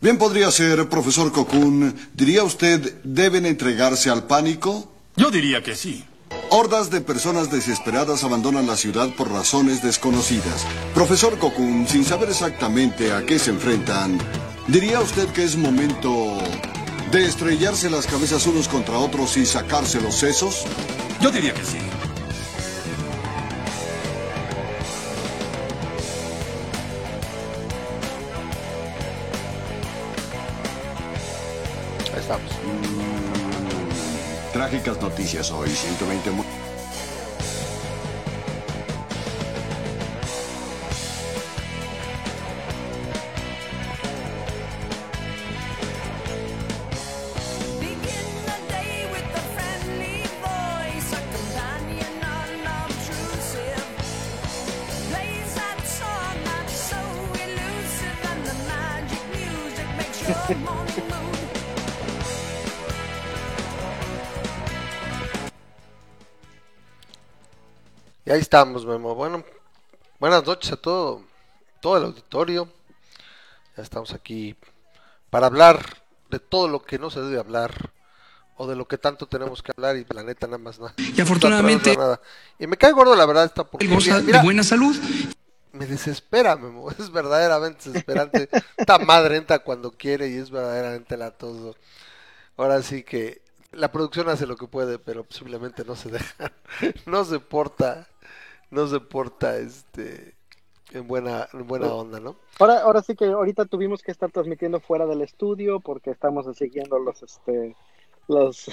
Bien podría ser, profesor Cocoon. ¿Diría usted deben entregarse al pánico? Yo diría que sí. Hordas de personas desesperadas abandonan la ciudad por razones desconocidas. Profesor Cocoon, sin saber exactamente a qué se enfrentan, ¿diría usted que es momento de estrellarse las cabezas unos contra otros y sacarse los sesos? Yo diría que sí. Trágicas noticias hoy, 120 estamos, Memo. Bueno, buenas noches a todo, todo el auditorio. Ya estamos aquí para hablar de todo lo que no se debe hablar o de lo que tanto tenemos que hablar y la neta nada más nada. Y afortunadamente- Nada. Y me cae gordo la verdad esta porque goza mira, de buena salud. me desespera, Memo. Es verdaderamente desesperante. Esta madre entra cuando quiere y es verdaderamente latoso. Ahora sí que la producción hace lo que puede, pero simplemente no se deja, no se porta, no se porta este en buena, en buena onda, ¿no? Ahora, ahora sí que ahorita tuvimos que estar transmitiendo fuera del estudio porque estamos siguiendo los este los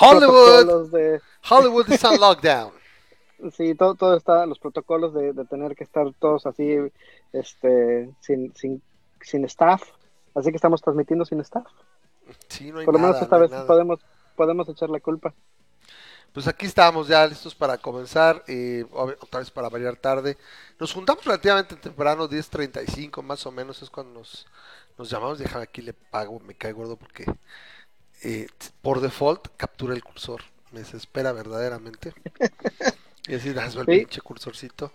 Hollywood, de Hollywood is on lockdown. sí todo todo está los protocolos de, de tener que estar todos así este sin sin sin staff así que estamos transmitiendo sin staff Sí, no hay por lo menos nada, esta no vez nada. podemos podemos echar la culpa Pues aquí estamos ya listos para comenzar, eh, otra vez para variar tarde. Nos juntamos relativamente temprano, 10.35 más o menos, es cuando nos, nos llamamos. Déjame aquí le pago, me cae gordo porque eh, por default captura el cursor. Me desespera verdaderamente. Y así, das el Sí. pinche cursorcito.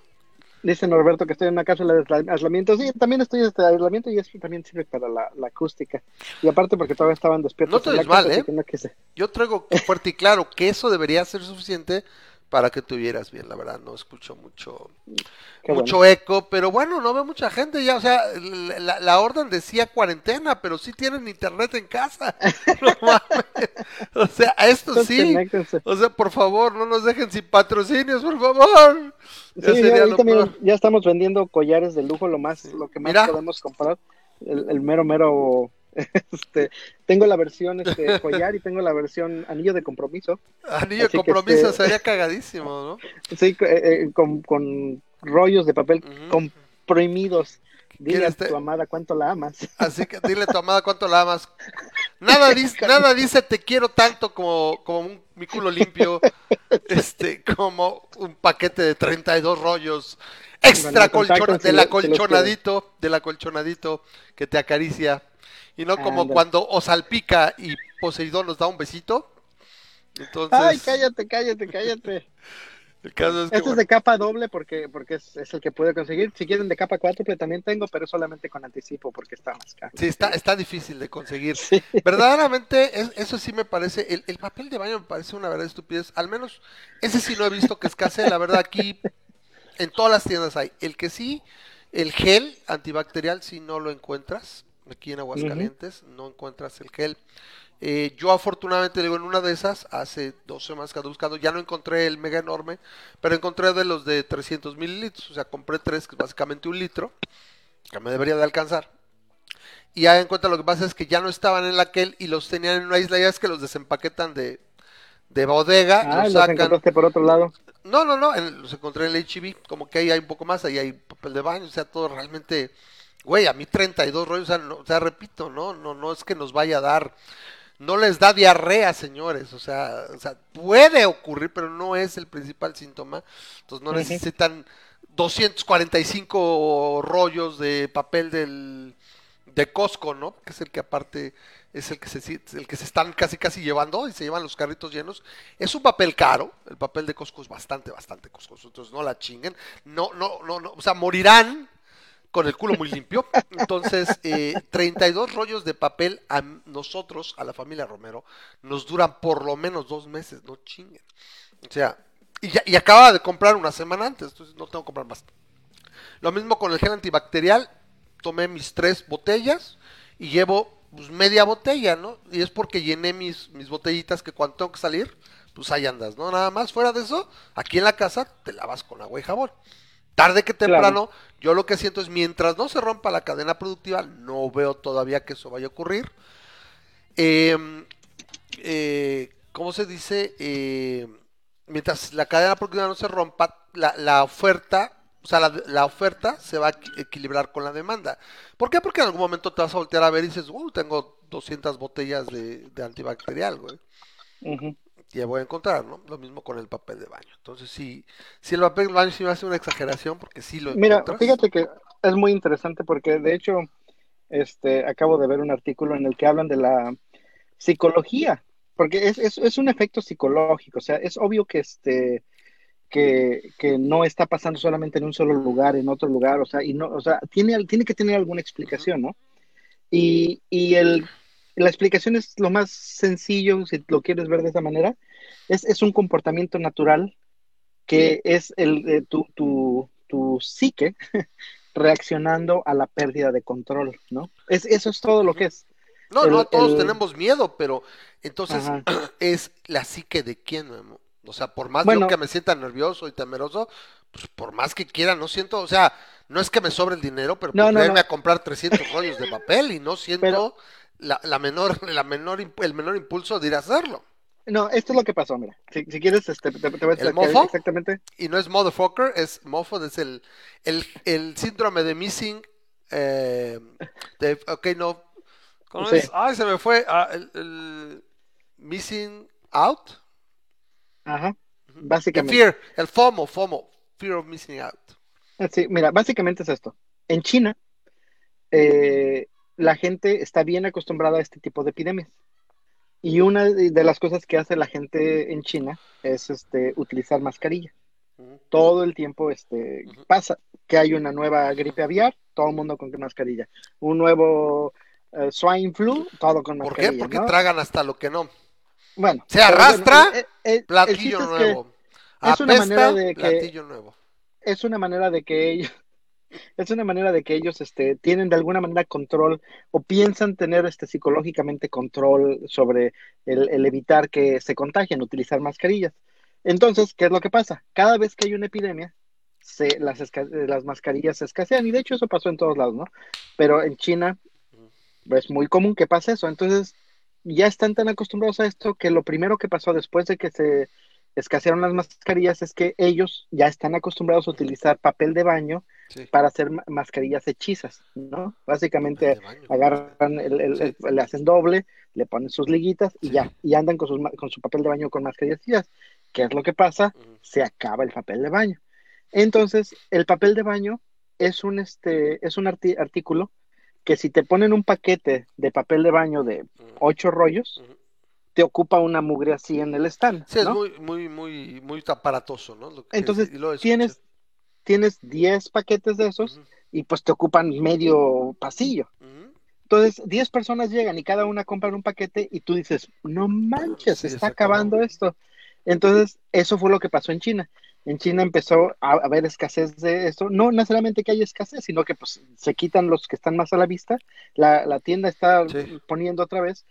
Dice Norberto que estoy en una cápsula de aisla- aislamiento sí también estoy en este aislamiento y eso también sirve para la, la acústica y aparte porque todavía estaban despiertos No te mal, casa, así ¿eh? no. Yo traigo fuerte y claro que eso debería ser suficiente para que tuvieras bien, la verdad, no escucho mucho, Qué mucho eco, pero bueno, no veo mucha gente ya, o sea, la, la orden decía cuarentena, pero sí tienen internet en casa. No mames. O sea, a esto sí. O sea, por favor, no nos dejen sin patrocinios, por favor. Ya Sí, también estamos vendiendo collares de lujo, lo más, lo que más Mira. podemos comprar. El, el mero, mero. Este, tengo la versión este, collar y tengo la versión anillo de compromiso. Anillo de compromiso este- sería cagadísimo, ¿no? Sí, eh, eh, con, con rollos de papel comprimidos. Dile a ¿Quieres te- tu amada cuánto la amas. Así que dile a tu amada cuánto la amas. Nada dice, nada dice te quiero tanto como, como un, mi culo limpio, este, como un paquete de 32 rollos extra del lo- si los acolchonadito, del acolchonadito que te acaricia. Y no como cuando os salpica y Poseidón nos da un besito. Entonces, Ay, cállate, cállate, cállate. el caso es que Este es de capa doble porque, porque es, es el que puedo conseguir. Si quieren de capa cuádruple también tengo, pero solamente con anticipo porque está más caro. sí, está, está difícil de conseguir. Sí. Verdaderamente, es- eso sí me parece, el, el papel de baño me parece una verdad estupidez. Al menos, ese sí no he visto que escasee. La verdad, aquí en todas las tiendas hay. El que sí, el gel antibacterial, si no lo encuentras. Aquí en Aguascalientes no encuentras el gel. Eh, yo afortunadamente digo en una de esas, hace dos semanas que ando buscando, ya no encontré el mega enorme, pero encontré de los de 300 mililitros, o sea, compré tres, que es básicamente un litro, que me debería de alcanzar. Y ya en cuenta lo que pasa es que ya no estaban en la aquel y los tenían en una isla, ya es que los desempaquetan de, de bodega, Ah, los los sacan. encontraste por otro lado. No, no, no, en- los encontré en el HB, como que ahí hay un poco más, ahí hay papel de baño, o sea, todo realmente, güey, a mí 32 rollos, o sea, no, o sea, repito, no, no, no es que nos vaya a dar, no les da diarrea, señores, o sea, o sea, puede ocurrir, pero no es el principal síntoma, entonces no Ujú. necesitan 245 rollos de papel del de Costco, ¿no? Que es el que aparte es el que se el que se están casi casi llevando y se llevan los carritos llenos. Es un papel caro, el papel de Costco es bastante bastante costoso, entonces no la chinguen. No no no no, o sea, morirán con el culo muy limpio. Entonces, eh, 32 rollos de papel a nosotros, a la familia Romero, nos duran por lo menos dos meses, no chinguen. O sea, y, ya, y acaba de comprar una semana antes, entonces no tengo que comprar más. Lo mismo con el gel antibacterial, tomé mis tres botellas y llevo pues, media botella, ¿no? Y es porque llené mis, mis botellitas que cuando tengo que salir, pues ahí andas, ¿no? Nada más fuera de eso, aquí en la casa te lavas con agua y jabón. Tarde que temprano, yo lo que siento es mientras no se rompa la cadena productiva, no veo todavía que eso vaya a ocurrir. Eh, eh, ¿Cómo se dice? Eh, mientras la cadena productiva no se rompa, la, la oferta, o sea, la, la oferta se va a equi- equilibrar con la demanda. ¿Por qué? Porque en algún momento te vas a voltear a ver y dices, uh, tengo 200 botellas de, de antibacterial, güey Ujú. Ya voy a encontrar, ¿no? Lo mismo con el papel de baño. Entonces, sí, si el papel de baño sí me hace una exageración, porque sí lo Mira, fíjate que es muy interesante porque de hecho, este, acabo de ver un artículo en el que hablan de la psicología, porque es, es, es un efecto psicológico, o sea, es obvio que este que, que no está pasando solamente en un solo lugar, en otro lugar, o sea, y no, o sea, tiene, tiene que tener alguna explicación, ¿no? Y, y el, la explicación es lo más sencillo, si lo quieres ver de esa manera, es, es un comportamiento natural que es el, eh, tu, tu, tu psique reaccionando a la pérdida de control, ¿no? Es, eso es todo lo que es. No, el- no, todos el- tenemos miedo, pero entonces Ajá. es la psique de quién, Memo? O sea, por más Bueno. yo que me sienta nervioso y temeroso, pues por más que quiera, no siento, o sea, no es que me sobre el dinero, pero No, por no, no. a comprar 300 rollos de papel y no siento Pero- la, la menor, la menor, el menor impulso de ir a hacerlo. No, esto es lo que pasó, mira. Si, si quieres, este, te, te voy a ¿El mofo? exactamente. y no es motherfucker, es mofo, es el, el, el síndrome de missing, eh, de, ok, no, ¿cómo Sí. es? Ay, se me fue, ah, el, el missing out, Ajá. el Básicamente. fear, el FOMO, FOMO, fear of missing out. Sí, mira, básicamente es esto. En China, eh, la gente está bien acostumbrada a este tipo de epidemias. Y una de las cosas que hace la gente en China es este, utilizar mascarilla. Todo el tiempo este, pasa que hay una nueva gripe aviar, todo el mundo con mascarilla. Un nuevo eh, swine flu, todo con ¿Por mascarilla. qué? Porque ¿no? tragan hasta lo que no. Bueno, Se bueno, arrastra, el- el- el- el Platillo chiste es que nuevo. es una manera de que- platillo nuevo. es una manera de que ellos es una manera de que ellos este, tienen de alguna manera control o piensan tener este, psicológicamente control sobre el, evitar que se contagien, utilizar mascarillas. Entonces, ¿qué es lo que pasa? Cada vez que hay una epidemia, se, las, las mascarillas se escasean y de hecho eso pasó en todos lados, ¿no? Pero en China es muy común que pase eso. Entonces, ya están tan acostumbrados a esto que lo primero que pasó después de que se escasearon las mascarillas es que ellos ya están acostumbrados a utilizar papel de baño Sí. para hacer ma- mascarillas hechizas, ¿no? Básicamente agarran, el, el- Sí. el- le hacen doble, le ponen sus liguitas y Sí. ya, y andan con, sus con su papel de baño con mascarillas hechizas. ¿Qué es lo que pasa? Se acaba el papel de baño. Entonces, el papel de baño es un, este, es un arti- artículo que si te ponen un paquete de papel de baño de ocho rollos. Te ocupa una mugre así en el stand. Sí, es muy, muy, muy, muy aparatoso, ¿no? Lo que Entonces, lo tienes, tienes 10 paquetes de esos y pues te ocupan medio pasillo. Entonces, 10 personas llegan y cada una compra un paquete y tú dices, no manches, Sí, se está acabó. acabando esto. Entonces, eso fue lo que pasó en China. En China empezó a haber escasez de esto. No necesariamente que haya escasez, sino que pues se quitan los que están más a la vista. La, la tienda está Sí. poniendo otra vez,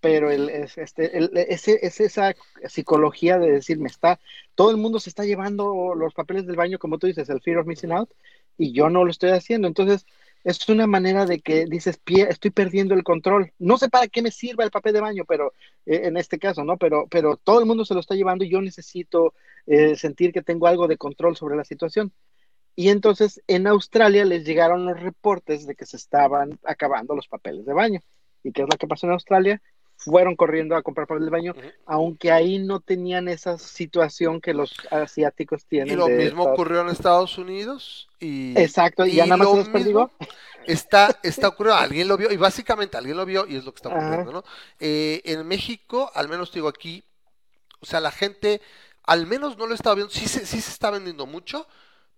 pero el, es- este, el- ese, es esa psicología de decir, me está, todo el mundo se está llevando los papeles del baño, como tú dices, el fear of missing out, y yo no lo estoy haciendo. Entonces, es una manera de que dices, "Pie- estoy perdiendo el control. No sé para qué me sirva el papel de baño, pero eh, en este caso, ¿no? Pero, pero todo el mundo se lo está llevando y yo necesito eh, sentir que tengo algo de control sobre la situación. Y entonces en Australia les llegaron los reportes de que se estaban acabando los papeles de baño. ¿Y qué es lo que pasó en Australia? Fueron corriendo a comprar papel de baño, aunque ahí no tenían esa situación que los asiáticos tienen. Y lo mismo ocurrió en Estados Unidos y Exacto, y ya nada más se Está, está ocurriendo, alguien lo vio, y básicamente alguien lo vio, y es lo que está Ajá. ocurriendo, ¿no? Eh, en México, al menos digo aquí, o sea, la gente, al menos no lo estaba viendo, sí se, sí se está vendiendo mucho,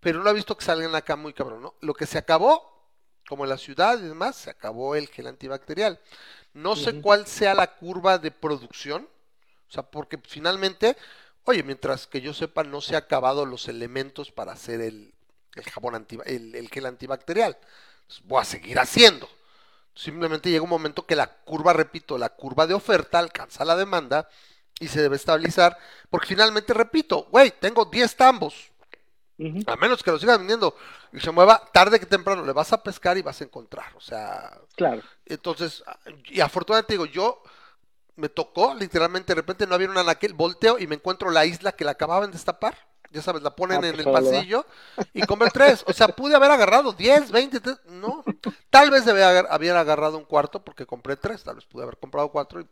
pero no ha visto que salgan acá muy cabrón, ¿no? Lo que se acabó como en la ciudad y demás, se acabó el gel antibacterial. No sé cuál sea la curva de producción, o sea, porque finalmente, oye, mientras que yo sepa, no se han acabado los elementos para hacer el, el jabón anti, el, el gel antibacterial. Entonces, voy a seguir haciendo. Simplemente llega un momento que la curva, repito, la curva de oferta alcanza la demanda y se debe estabilizar, porque finalmente, repito, güey, tengo 10 tambos, A menos que lo sigan vendiendo y se mueva tarde que temprano, le vas a pescar y vas a encontrar, o sea, Claro. entonces, y afortunadamente digo, yo me tocó, literalmente, de repente no había un anaquel, volteo y me encuentro la isla que la acababan de destapar. Ya sabes, la ponen Ah, en pues el pasillo y compré tres. O sea, pude haber agarrado 10, 20, tre- no. Tal vez debía haber, haber agarrado un cuarto porque compré tres. Tal vez pude haber comprado cuatro y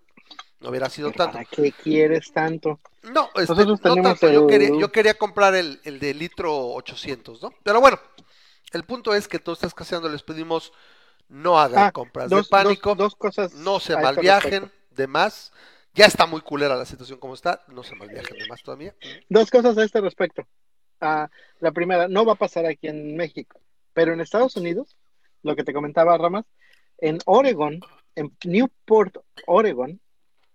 no hubiera sido tanto. ¿Para qué quieres tanto? No, este, Nosotros no tanto. Yo quería, yo quería comprar el, el de litro 800, ¿no? Pero bueno, el punto es que todos estás caseando, les pedimos no hagan Ah, compras dos, de pánico. dos, dos cosas. No se este malviajen respecto. de más. Ya está muy culera la situación como está. No se malviajen de más todavía. Dos cosas a este respecto. Ah, la primera, no va a pasar aquí en México, pero en Estados Unidos, lo que te comentaba Ramas, en Oregon, en Newport, Oregon,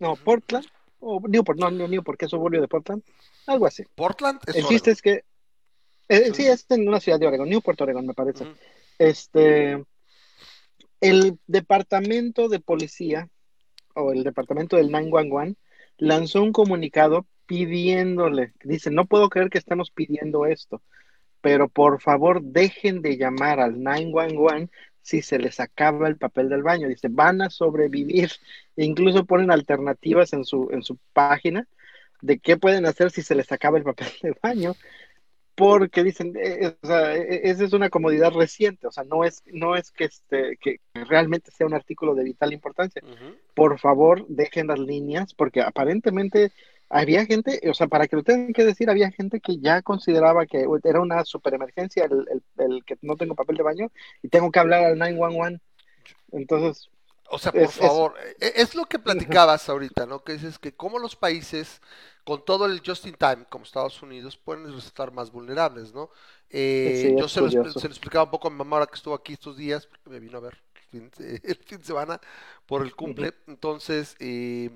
no, Portland, o Newport, no, no Newport, que es suburbio de Portland, algo así. Portland es El chiste es que, eh, Sí. es en una ciudad de Oregon, Newport, Oregon, me parece. Este, el departamento de policía o el departamento del 911 lanzó un comunicado pidiéndole, dice, no puedo creer que estemos pidiendo esto, pero por favor dejen de llamar al 911 si se les acaba el papel del baño. Dice, van a sobrevivir. E incluso ponen alternativas en su, en su página de qué pueden hacer si se les acaba el papel de baño porque dicen, eh, eh, o sea, eh, esa es una comodidad reciente, o sea, no es, no es que, este, que realmente sea un artículo de vital importancia. Por favor, dejen las líneas, porque aparentemente había gente, o sea, para que lo tengan que decir, había gente que ya consideraba que era una super emergencia el, el, el que no tengo papel de baño y tengo que hablar al 911. Entonces, O sea, por Es- favor, e- es lo que platicabas ahorita, ¿no? Que dices que como los países, con todo el just in time, como Estados Unidos, pueden resultar más vulnerables, ¿no? Eh, Sí, yo se lo, se lo explicaba un poco a mi mamá ahora que estuvo aquí estos días, porque me vino a ver fin, el fin de semana por el cumple. Entonces, eh,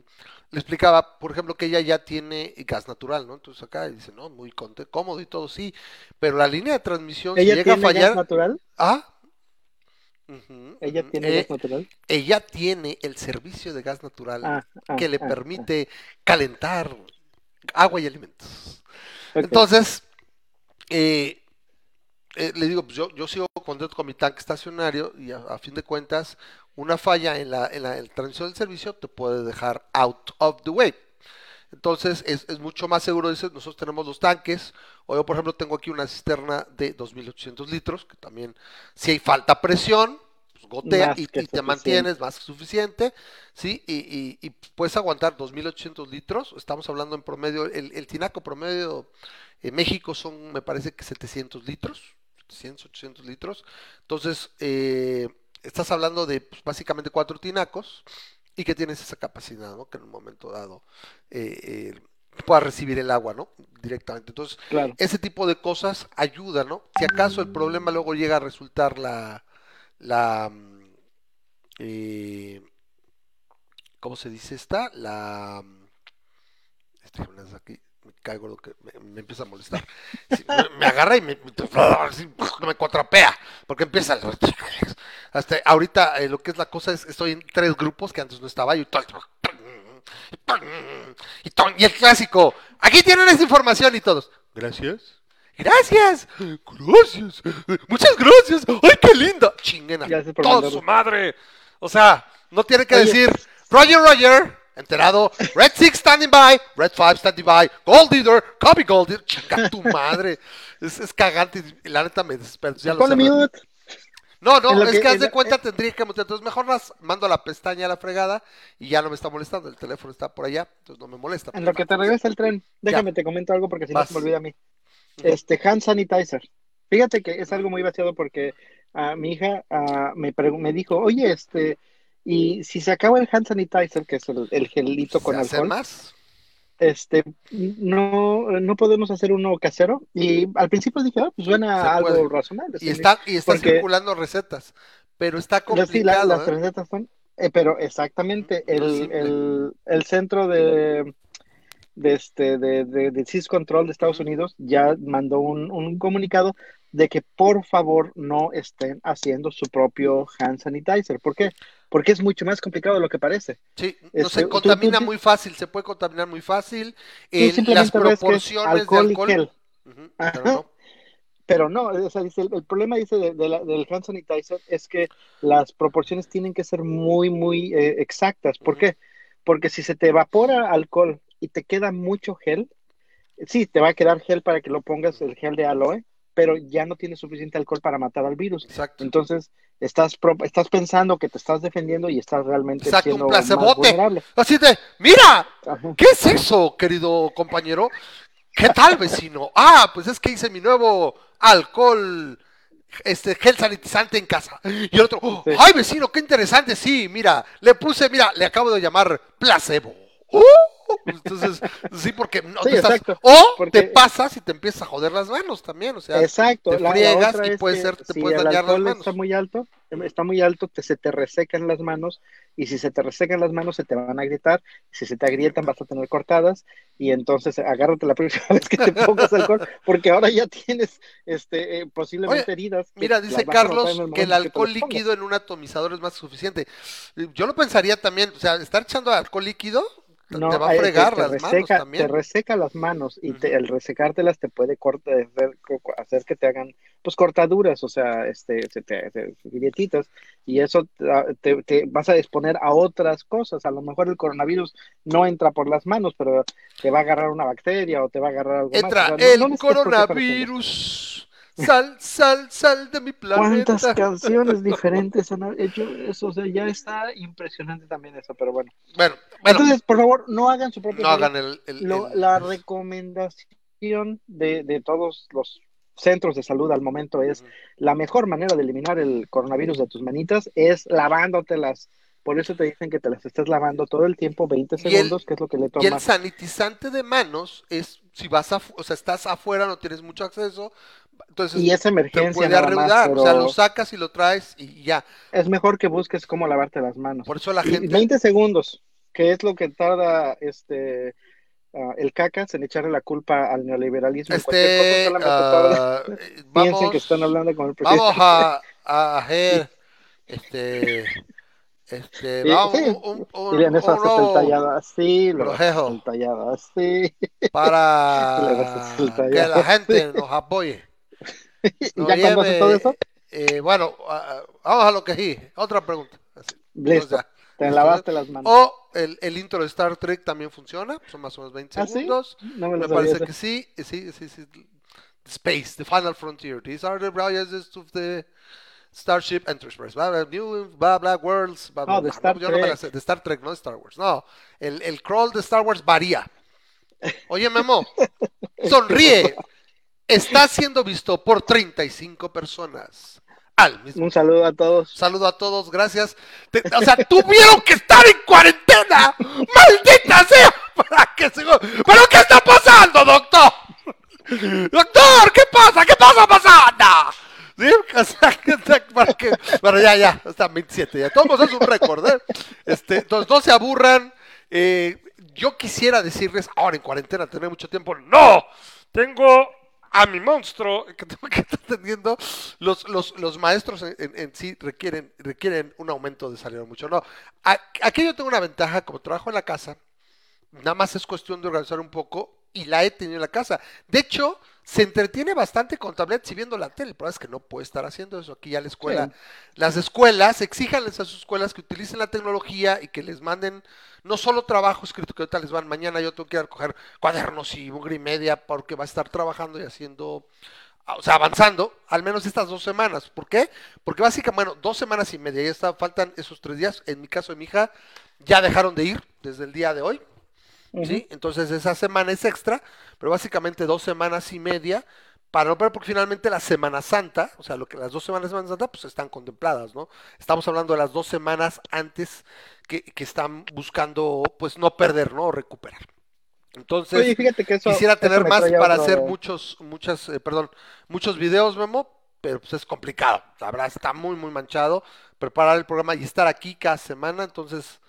le explicaba, por ejemplo, que ella ya tiene gas natural, ¿no? Entonces acá dice, no, muy cómodo y todo, sí, pero la línea de transmisión, si ¿ella llega a tiene gas fallar, natural? ah, ¿Ella tiene eh, gas natural? ella tiene el servicio de gas natural Ah, ah, que le ah, permite calentar agua y alimentos. Entonces, eh, eh, le digo, pues yo, yo sigo contento con mi tanque estacionario y a, a fin de cuentas, una falla en la, en la, en la transmisión del servicio te puede dejar out of the way. Entonces es, es mucho más seguro, dices, nosotros tenemos los tanques, o yo por ejemplo tengo aquí una cisterna de 2800 litros, que también si hay falta presión, pues gotea y, te mantienes más que suficiente, ¿sí? Y, y- y puedes aguantar 2800 litros, estamos hablando en promedio, el, el tinaco promedio en México son, me parece que 700 litros, 700, 800 litros, entonces eh, estás hablando de pues, básicamente cuatro tinacos, y que tienes esa capacidad, ¿no? Que en un momento dado eh, eh, puedas recibir el agua, ¿no? Directamente. Entonces, Claro. ese tipo de cosas ayuda, ¿no? Si acaso el problema luego llega a resultar la, la, mm, eh, ¿cómo se dice esta? La, este, aquí me caigo lo que me, me empieza a molestar. Sí, me, me agarra y me, me contrapea, porque empieza el- hasta ahorita eh, lo que es la cosa es estoy en tres grupos que antes no estaba y todo y, el clásico, aquí tienen esa información y todos, gracias. Gracias, gracias, muchas gracias, ay qué lindo, chinguen a toda su madre, o sea, no tiene que Oye. decir, Roger, Roger, enterado, Red Six standing by, Red Five standing by, Gold Leader, copy Gold Leader, chinga tu madre, es, es cagante, y la neta me desespero, ya lo mute. No, no, es que- que haz de cuenta tendría que mutear. Entonces mejor las mando a la pestaña a la fregada y ya no me está molestando. El teléfono está por allá, entonces no me molesta. En lo que te regresa el tren, déjame te comento algo porque si no se me olvida a mí. Este, hand sanitizer. Fíjate que es algo muy vaciado porque ah, mi hija ah, me, me dijo, oye, este, y si se acaba el hand sanitizer, que es el, el gelito con ¿Se hace alcohol, más? este, no, no podemos hacer uno casero. Y al principio dije, ah, pues suena algo razonable. Y está, y está porque- circulando recetas. pero está Pero sí, la- complicado. las ¿eh? recetas son, eh, pero exactamente, el, el, el centro de, de, este, de, de, de Sys Control de Estados. Unidos ya mandó un, un comunicado de que por favor no estén haciendo su propio hand sanitizer. ¿Por qué? Porque es mucho más complicado de lo que parece. Sí, no Este, se contamina tú- muy fácil, se puede contaminar muy fácil. Eh, las proporciones de alcohol y gel. Pero no. Pero no, o sea, dice, el, el problema dice de- de la- del hand sanitizer es que las proporciones tienen que ser muy, muy eh, exactas. ¿Por qué? Porque si se te evapora alcohol y te queda mucho gel, sí, te va a quedar gel para que lo pongas el gel de aloe, pero ya no tienes suficiente alcohol para matar al virus. Exacto. Entonces, estás, pro- estás pensando que te estás defendiendo y estás realmente Exacto, un siendo más placebote. vulnerable. Así de, mira, Ajá. ¿qué es eso, querido compañero? ¿Qué tal, vecino? Ah, pues es que hice mi nuevo alcohol, este gel sanitizante en casa. Y el otro, "Oh, Sí. ay, vecino, qué interesante. Sí, mira, le puse, mira, le acabo de llamar placebo. ¡Uh! Entonces, sí, porque no Sí, te estás- O porque- te pasas y te empiezas a joder las manos también, o sea, Exacto, te friegas y puede ser, te si puedes el dañar las manos. está muy alto, está muy alto, te, se te resecan las manos y si se te resecan las manos se te van a agrietar, si se te agrietan vas a tener cortadas y entonces agárrate la próxima vez que te pongas alcohol porque ahora ya tienes este eh, posiblemente Oye, heridas. Mira, dice Carlos que el alcohol líquido en un atomizador es más suficiente. Yo lo pensaría también, o sea, estar echando alcohol líquido No, te va a eh, fregar te, te las manos reseca, también. te reseca las manos y te- el resecártelas te puede corta- hacer, co- hacer que te hagan pues cortaduras, o sea, este, se te, se- grietitas y eso te, vas a exponer a otras cosas. A lo mejor el coronavirus no entra por las manos, pero te va a agarrar una bacteria o te va a agarrar algo Entra más. O sea, no- el no coronavirus. Sal, sal, sal de mi ¿Cuántas planeta. canciones diferentes han hecho eso? O sea, ya está impresionante también eso, pero bueno. Bueno, bueno, Entonces, por favor, no hagan su propio no hagan el, el- Lo- el- la recomendación de, de todos los centros de salud al momento es la mejor manera de eliminar el coronavirus de tus manitas es lavándotelas. Por eso te dicen que te las estés lavando todo el tiempo, 20 Y el- segundos, que es lo que le Y el toma. sanitizante de manos es si vas a, o sea, estás afuera, no tienes mucho acceso, entonces Y es te emergencia puede nada más, arreudar, o sea, pero lo sacas y lo traes y ya. es mejor que busques cómo lavarte las manos. Por eso la gente 20 segundos, que es lo que tarda este ah, el cacas en echarle la culpa al neoliberalismo. cosa, Este, tarda- ah, eh, Piensen vamos, que están hablando con el presidente. vamos a, a hacer, este, este, Sí, vamos, sí. un, un, eso un tallado así, lo haces proceso el tallado así. para que la gente nos apoye. Y ya todo eso, eh, bueno, ah, vamos a lo que sí, otra pregunta. Así, listo, o sea, te lavaste las manos. O el, el intro de Star Trek también funciona, son más o menos 20 ¿Ah, sí? segundos. No me lo Me parece que sí, sí, sí, sí. Space, the final frontier. These are the voyages of the Starship Enterprise. Blah, blah, new, blah, blah, worlds. Blah, blah, No, de. Star yo no me la Trek. sé. De Star Trek, no de Star Wars. No, el, el crawl de Star Wars varía. Oye, Memo, sonríe. Está siendo visto por 35 personas al mismo Un saludo a todos. Saludo a todos, gracias. Te- o sea, tuvieron que estar en cuarentena. ¡Maldita sea! Para que se... ¿Pero qué está pasando, doctor? Doctor, ¿qué pasa? ¿Qué pasa pasando? ¿Sí? O sea, para que... Bueno, ya, ya, están 27, ya. Todos es un récord, ¿eh? Este, entonces, no se aburran. Eh, yo quisiera decirles, ahora en cuarentena, tener mucho tiempo. ¡No! Tengo a mi monstruo que tengo que estar atendiendo. Los, los, los maestros en, en- en sí requieren, requieren un aumento de salario mucho. No, aquí yo tengo una ventaja, como trabajo en la casa, nada más es cuestión de organizar un poco y la he tenido en la casa. De hecho, se entretiene bastante con tablets y viendo la tele. El problema es que no puede estar haciendo eso. Aquí ya la escuela, las escuelas, exíjanles a sus escuelas que utilicen la tecnología y que les manden no solo trabajo escrito que ahorita les van mañana, yo tengo que ir a recoger cuadernos y mugre y media porque va a estar trabajando y haciendo, o sea, avanzando, al menos estas dos semanas. ¿Por qué? Porque básicamente, bueno, dos semanas y media, ya está, faltan esos tres días. En mi caso de mi hija, ya dejaron de ir desde el día de hoy. ¿Sí? Entonces esa semana es extra, pero básicamente dos semanas y media para no perder, porque finalmente la Semana Santa, o sea, lo que las dos semanas de Semana Santa, pues están contempladas, ¿no? Estamos hablando de las dos semanas antes que, que están buscando, pues, no perder, ¿no? O recuperar. Entonces, Oye, fíjate que eso. quisiera tener más para hacer muchos, muchas, eh, perdón, muchos videos, Memo, pero pues es complicado. La verdad está muy, muy manchado preparar el programa y estar aquí cada semana. Entonces,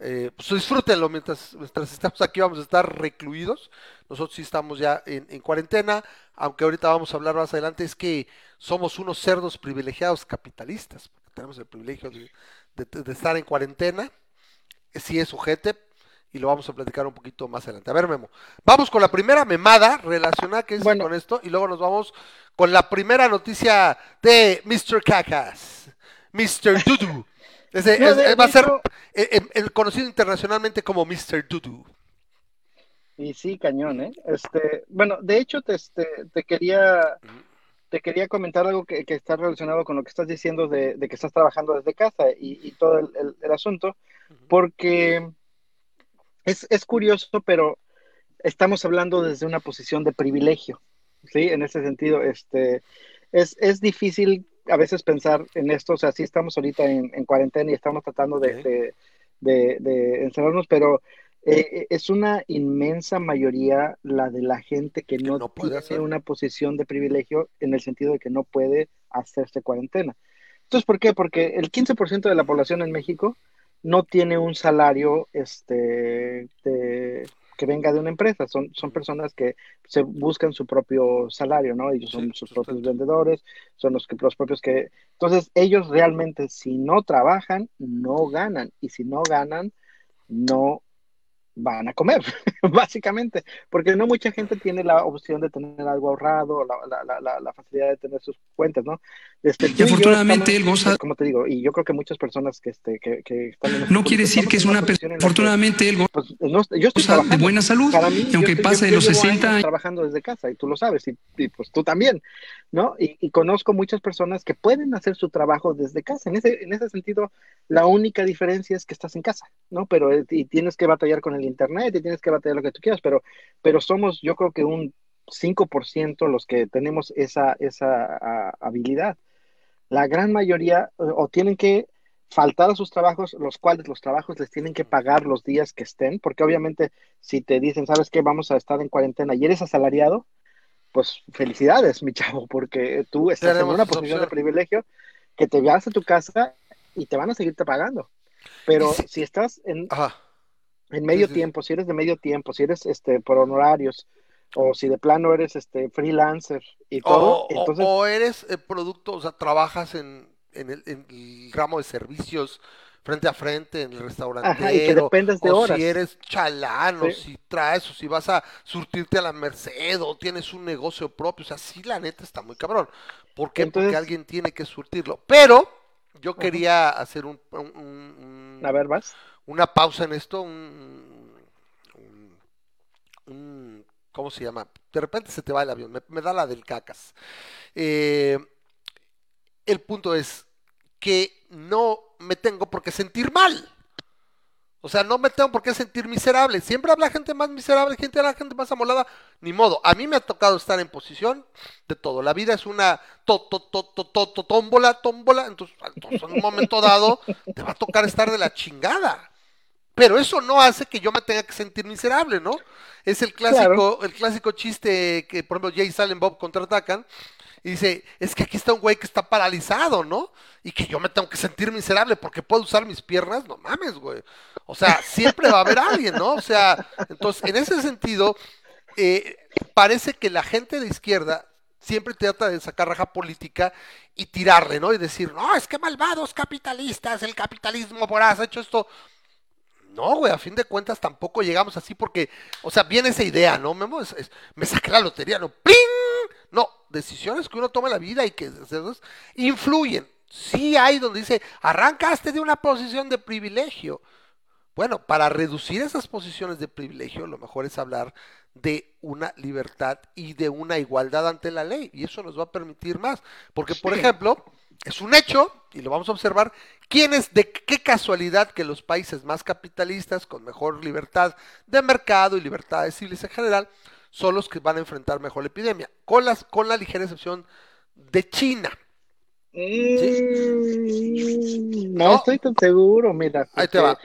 eh, pues disfrútenlo mientras, mientras estamos aquí, vamos a estar recluidos. Nosotros sí estamos ya en, en cuarentena, aunque ahorita vamos a hablar más adelante, es que somos unos cerdos privilegiados capitalistas, porque tenemos el privilegio de, de- de estar en cuarentena. Sí es sujete, y lo vamos a platicar un poquito más adelante. A ver, Memo, vamos con la primera memada relacionada que es Bueno. con esto, y luego nos vamos con la primera noticia de Mr. Cacas, Mr. Dudu. Ese No, es- de- es- va a ser hecho- eh, eh, el conocido internacionalmente como Mr. Dudu. Y sí, cañón, ¿eh? Este, bueno, de hecho, te, este, te quería, te quería comentar algo que, que está relacionado con lo que estás diciendo de, de que estás trabajando desde casa y, y todo el, el- el asunto, porque es, es curioso, pero estamos hablando desde una posición de privilegio, ¿sí? En ese sentido, este, es, es difícil a veces pensar en esto, o sea, sí estamos ahorita en, en cuarentena y estamos tratando de, de, de- de encerrarnos, pero eh, es una inmensa mayoría la de la gente que no, no puede tiene una posición de privilegio en el sentido de que no puede hacerse cuarentena. Entonces, ¿por qué? Porque el 15% de la población en México no tiene un salario este, de- que venga de una empresa. Son, son personas que se buscan su propio salario, ¿no? Ellos son Sí, sus propios vendedores, son los, que, los propios que... Entonces, ellos realmente, si no trabajan, no ganan. Y si no ganan, no van a comer, básicamente, porque no mucha gente tiene la opción de tener algo ahorrado, la, la, la, la facilidad de tener sus cuentas, ¿no? Este, yo afortunadamente él estamos, goza- pues, como te digo, y yo creo que muchas personas que, este, que, que están en No este quiere punto, decir que es una persona. que, Afortunadamente, él pues, no- yo estoy goza de buena salud. Para mí, y aunque estoy- pase de los yo llevo 60 años años, trabajando desde casa y tú lo sabes y, y, pues tú también, ¿no? Y, y conozco muchas personas que pueden hacer su trabajo desde casa. En ese, en ese sentido, la única diferencia es que estás en casa, ¿no? Pero eh, y tienes que batallar con el internet y tienes que batallar lo que tú quieras, pero, pero somos, yo creo que un 5% los que tenemos esa, esa ah, habilidad. La gran mayoría o tienen que faltar a sus trabajos, los cuales los trabajos les tienen que pagar los días que estén, porque obviamente si te dicen, sabes que vamos a estar en cuarentena y eres asalariado, pues felicidades, mi chavo, porque tú estás Tenemos en una posición de privilegio que te vas a tu casa y te van a seguirte pagando. Pero si- si estás en, Ajá. en medio sí, sí. tiempo, si eres de medio tiempo, si eres este por honorarios, o si de plano eres este freelancer y todo, O, o- entonces o eres eh, producto, o sea, trabajas en, en el, en el ramo de servicios frente a frente en el restaurante. Ajá, y que dependes de o horas. si eres chalán, o Sí. si traes, o si vas a surtirte a la merced, o tienes un negocio propio. O sea, sí, la neta está muy cabrón. ¿Por qué? Entonces- Porque alguien tiene que surtirlo. Pero yo quería hacer un, un- un- un- a ver, vas. una pausa en esto, un, un- un- ¿cómo se llama? De repente se te va el avión, me, da la del cacas. Eh, el punto es que no me tengo por qué sentir mal. O sea, no me tengo por qué sentir miserable. Siempre habla gente más miserable, gente la gente más amolada. Ni modo. A mí me ha tocado estar en posición de todo. La vida es una to, to, to, tómbola, tómbola. Entonces, en un momento dado te va a tocar estar de la chingada. Pero eso no hace que yo me tenga que sentir miserable, ¿no? Es el clásico, el clásico chiste que, por ejemplo, Jay Silent Bob contraatacan. Y dice, es que aquí está un güey que está paralizado, ¿no? Y que yo me tengo que sentir miserable porque puedo usar mis piernas, no mames, güey. O sea, siempre va a haber alguien, ¿no? O sea, entonces, en ese sentido, eh, parece que la gente de izquierda siempre trata de sacar raja política y tirarle, ¿no? Y decir, no, es que malvados capitalistas, el capitalismo voraz ha hecho esto. No, güey, a fin de cuentas tampoco llegamos así porque, o sea, viene esa idea, ¿no? Memo? Es- es- me saqué la lotería, ¿no? ¡Pling! No, decisiones que uno toma en la vida y que influyen. Sí hay donde dice, arrancaste de una posición de privilegio. Bueno, para reducir esas posiciones de privilegio, lo mejor es hablar de una libertad y de una igualdad ante la ley. Y eso nos va a permitir más. Porque, por ejemplo, es un hecho, y lo vamos a observar, quién es de qué casualidad que los países más capitalistas, con mejor libertad de mercado y libertades civiles en general, son los que van a enfrentar mejor la epidemia, con, las, con la ligera excepción de China. Mm, no, No. estoy tan seguro, mira. Ahí te va.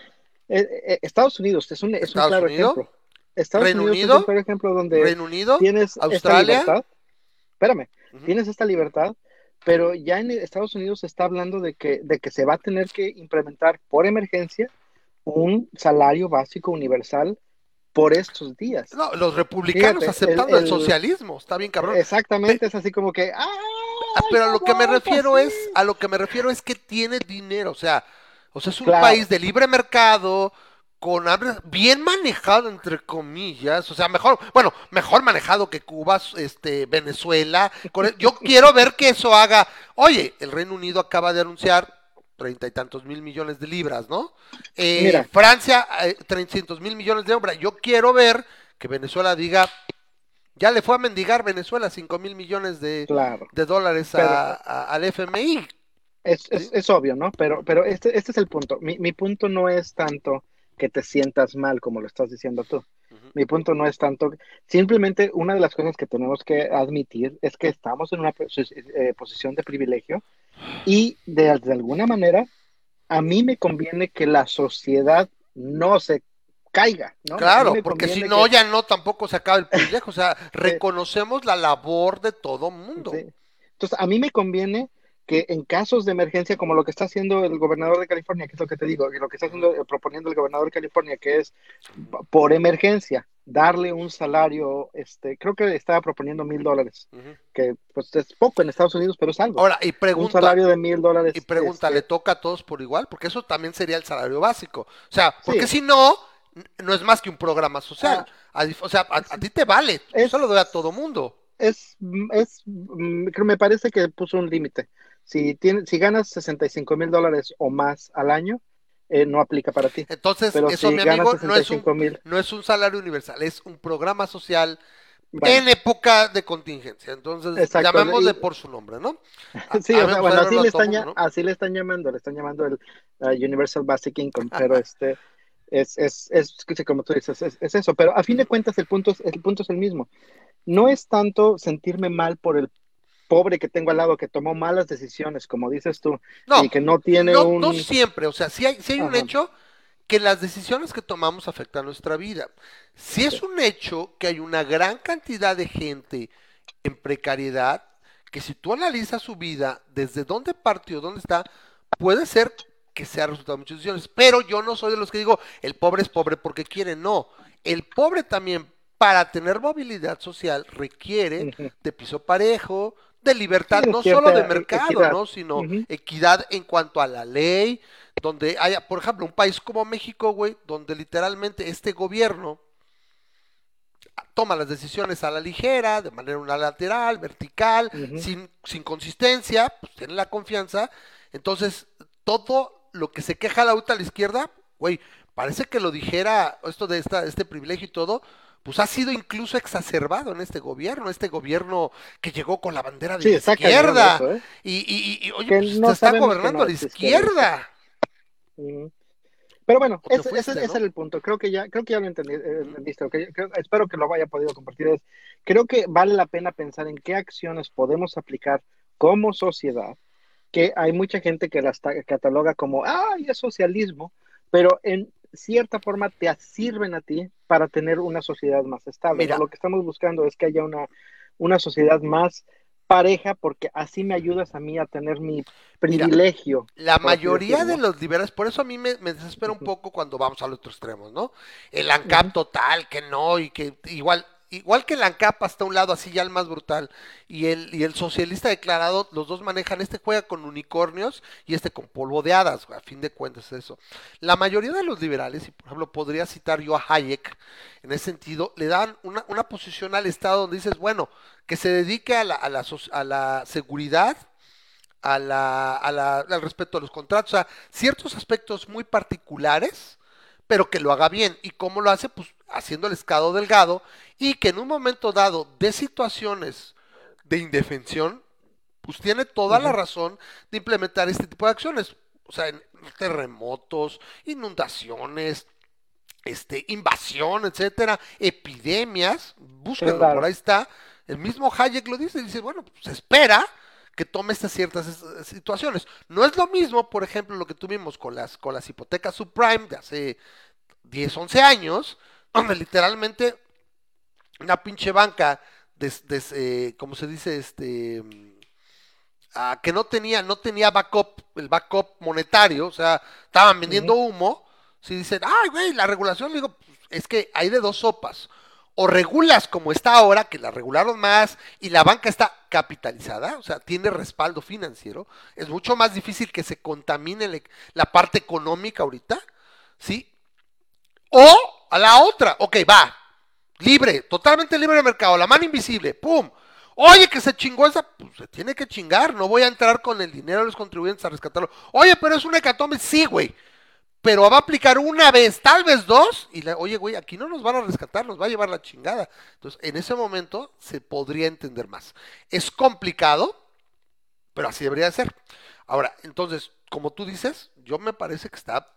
eh, eh, Estados Unidos es un, es un claro Unidos, ejemplo. Estados Reino Unidos Unido, es un claro ejemplo donde Reino Unido, tienes Australia. esta libertad. Espérame, tienes esta libertad, pero ya en Estados Unidos se está hablando de que, de que se va a tener que implementar por emergencia un salario básico universal por estos días. No, los republicanos Fíjate, aceptando el, el- el- socialismo, está bien cabrón. Exactamente, es así como que, ¡ah! Ah, pero a lo que me refiero es, a lo que me refiero es que tiene dinero, o sea, o sea, es un Claro. país de libre mercado, con bien manejado entre comillas, o sea, mejor, bueno, mejor manejado que Cuba, este, Venezuela. yo quiero ver que eso haga. Oye, el Reino Unido acaba de anunciar treinta y tantos mil millones de libras, ¿no? Eh, Mira. Francia, eh, trescientos mil millones de libras. Yo quiero ver que Venezuela diga, ya le fue a mendigar Venezuela cinco mil millones de, Claro. de dólares Pero- a- a- al FMI. Es, es, es obvio, ¿no? Pero, pero este, este es el punto. Mi, mi punto no es tanto que te sientas mal como lo estás diciendo tú. Ujú. Mi punto no es tanto. Simplemente una de las cosas que tenemos que admitir es que estamos en una eh, posición de privilegio y de, de alguna manera a mí me conviene que la sociedad no se caiga, Claro, porque si no, que- ya no tampoco se acaba el privilegio. O sea, reconocemos la labor de todo mundo. Sí. Entonces, a mí me conviene que en casos de emergencia, como lo que está haciendo el gobernador de California, que es lo que te digo, que lo que está haciendo, eh, proponiendo el gobernador de California, que es por emergencia, darle un salario, este, creo que estaba proponiendo mil dólares, que pues es poco en Estados Unidos, pero es algo. Ahora, y un pregunta, salario de mil dólares. y pregunta, este, ¿le toca a todos por igual? Porque eso también sería el salario básico. O sea, porque Sí. si no, no es más que un programa social. Ah. A o sea, a, a ti te vale. Es- Eso lo doy a todo mundo. es, es, mm, creo- me parece que puso un límite. Si, tiene, si ganas 65 mil dólares o más al año, eh, no aplica para ti. Entonces, Pero eso, si mi amigo, no es, 65 un, mil, no es un salario universal, es un programa social bueno, en época de contingencia. Entonces, Exacto, llamémosle y- por su nombre, ¿no? Sí, A- o sea, a- bueno, así le, están, mundo, ya- ¿no? así le están llamando, le están llamando el uh, Universal Basic Income, pero este es, es, es, como tú dices, es, es eso, pero a fin de cuentas el punto es, el punto es el mismo. No es tanto sentirme mal por el pobre que tengo al lado que tomó malas decisiones, como dices tú, No, y que no tiene no, un... no siempre, o sea, si hay, sí hay un hecho que las decisiones que tomamos afectan nuestra vida. Si es un hecho que hay una gran cantidad de gente en precariedad, que si tú analizas su vida, desde dónde partió, dónde está, puede ser que sea resultado de muchas decisiones. Pero yo no soy de los que digo, el pobre es pobre porque quiere, no. El pobre también, para tener movilidad social, requiere de piso parejo, de libertad, Sí, no solo de e- mercado, equidad. ¿no? Sino equidad en cuanto a la ley, donde haya, por ejemplo, un país como México, güey, donde literalmente este gobierno toma las decisiones a la ligera, de manera unilateral, vertical, sin, sin consistencia, pues tiene la confianza. Entonces, todo lo que se queja la UTA a la izquierda, güey, parece que lo dijera esto de esta, este privilegio y todo, pues ha sido incluso exacerbado en este gobierno, este gobierno que llegó con la bandera de Sí, la izquierda. eso, ¿eh? Y, y- y- oye, pues no está gobernando a la izquierda. Pero bueno, ese, fuiste, ese- ¿no? ese era el punto. Creo que ya, creo que ya lo entendí, eh, entendiste. creo- espero que lo haya podido compartir. Es, creo que vale la pena pensar en qué acciones podemos aplicar como sociedad, que hay mucha gente que las ta- cataloga como, ay, es socialismo, pero en cierta forma te sirven a ti para tener una sociedad más estable. Mira. Lo que estamos buscando es que haya una, una sociedad más pareja, porque así me ayudas a mí a tener mi privilegio. La mayoría de los liberales, por eso a mí me, me desespera un poco cuando vamos al otro extremo, ¿no? El ANCAP total, que no, y que igual, igual que el ANCAP hasta un lado, así ya el más brutal, y el, y el socialista declarado, los dos manejan, este juega con unicornios y este con polvo de hadas, a fin de cuentas eso. La mayoría de los liberales, y por ejemplo podría citar yo a Hayek, en ese sentido, le dan una, una posición al Estado donde dices, bueno, que se dedique a la, a la, seguridad, a la, a la- al respeto a los contratos, o sea, ciertos aspectos muy particulares, pero que lo haga bien. ¿Y cómo lo hace? Pues haciendo el escado delgado y que en un momento dado de situaciones de indefensión, pues tiene toda la razón de implementar este tipo de acciones. O sea, en terremotos, inundaciones, este, invasión, etcétera, epidemias, búsquenlo, Claro. por ahí está. El mismo Hayek lo dice, dice, bueno, pues se espera que tome estas ciertas es- situaciones. No es lo mismo, por ejemplo, lo que tuvimos con las, con las hipotecas subprime de hace 10, 11 años, donde literalmente una pinche banca, des, des- eh, ¿cómo se dice? Este, mm, ah, que no tenía, no tenía backup, el backup monetario, o sea, estaban vendiendo humo, si dicen, ay, güey, la regulación, le digo, pues, es que hay de dos sopas. O regulas como está ahora, que la regularon más y la banca está capitalizada, o sea, tiene respaldo financiero, es mucho más difícil que se contamine le- la parte económica ahorita, ¿sí? O a la otra, ok, va, libre, totalmente libre de mercado, la mano invisible, ¡pum! Oye, que se chingó esa, pues se tiene que chingar, no voy a entrar con el dinero de los contribuyentes a rescatarlo. Oye, pero es una hecatombe, sí, güey, pero va a aplicar una vez, tal vez dos, y la, oye, güey, aquí no nos van a rescatar, nos va a llevar la chingada. Entonces, en ese momento se podría entender más. Es complicado, pero así debería de ser. Ahora, entonces, como tú dices, yo me parece que está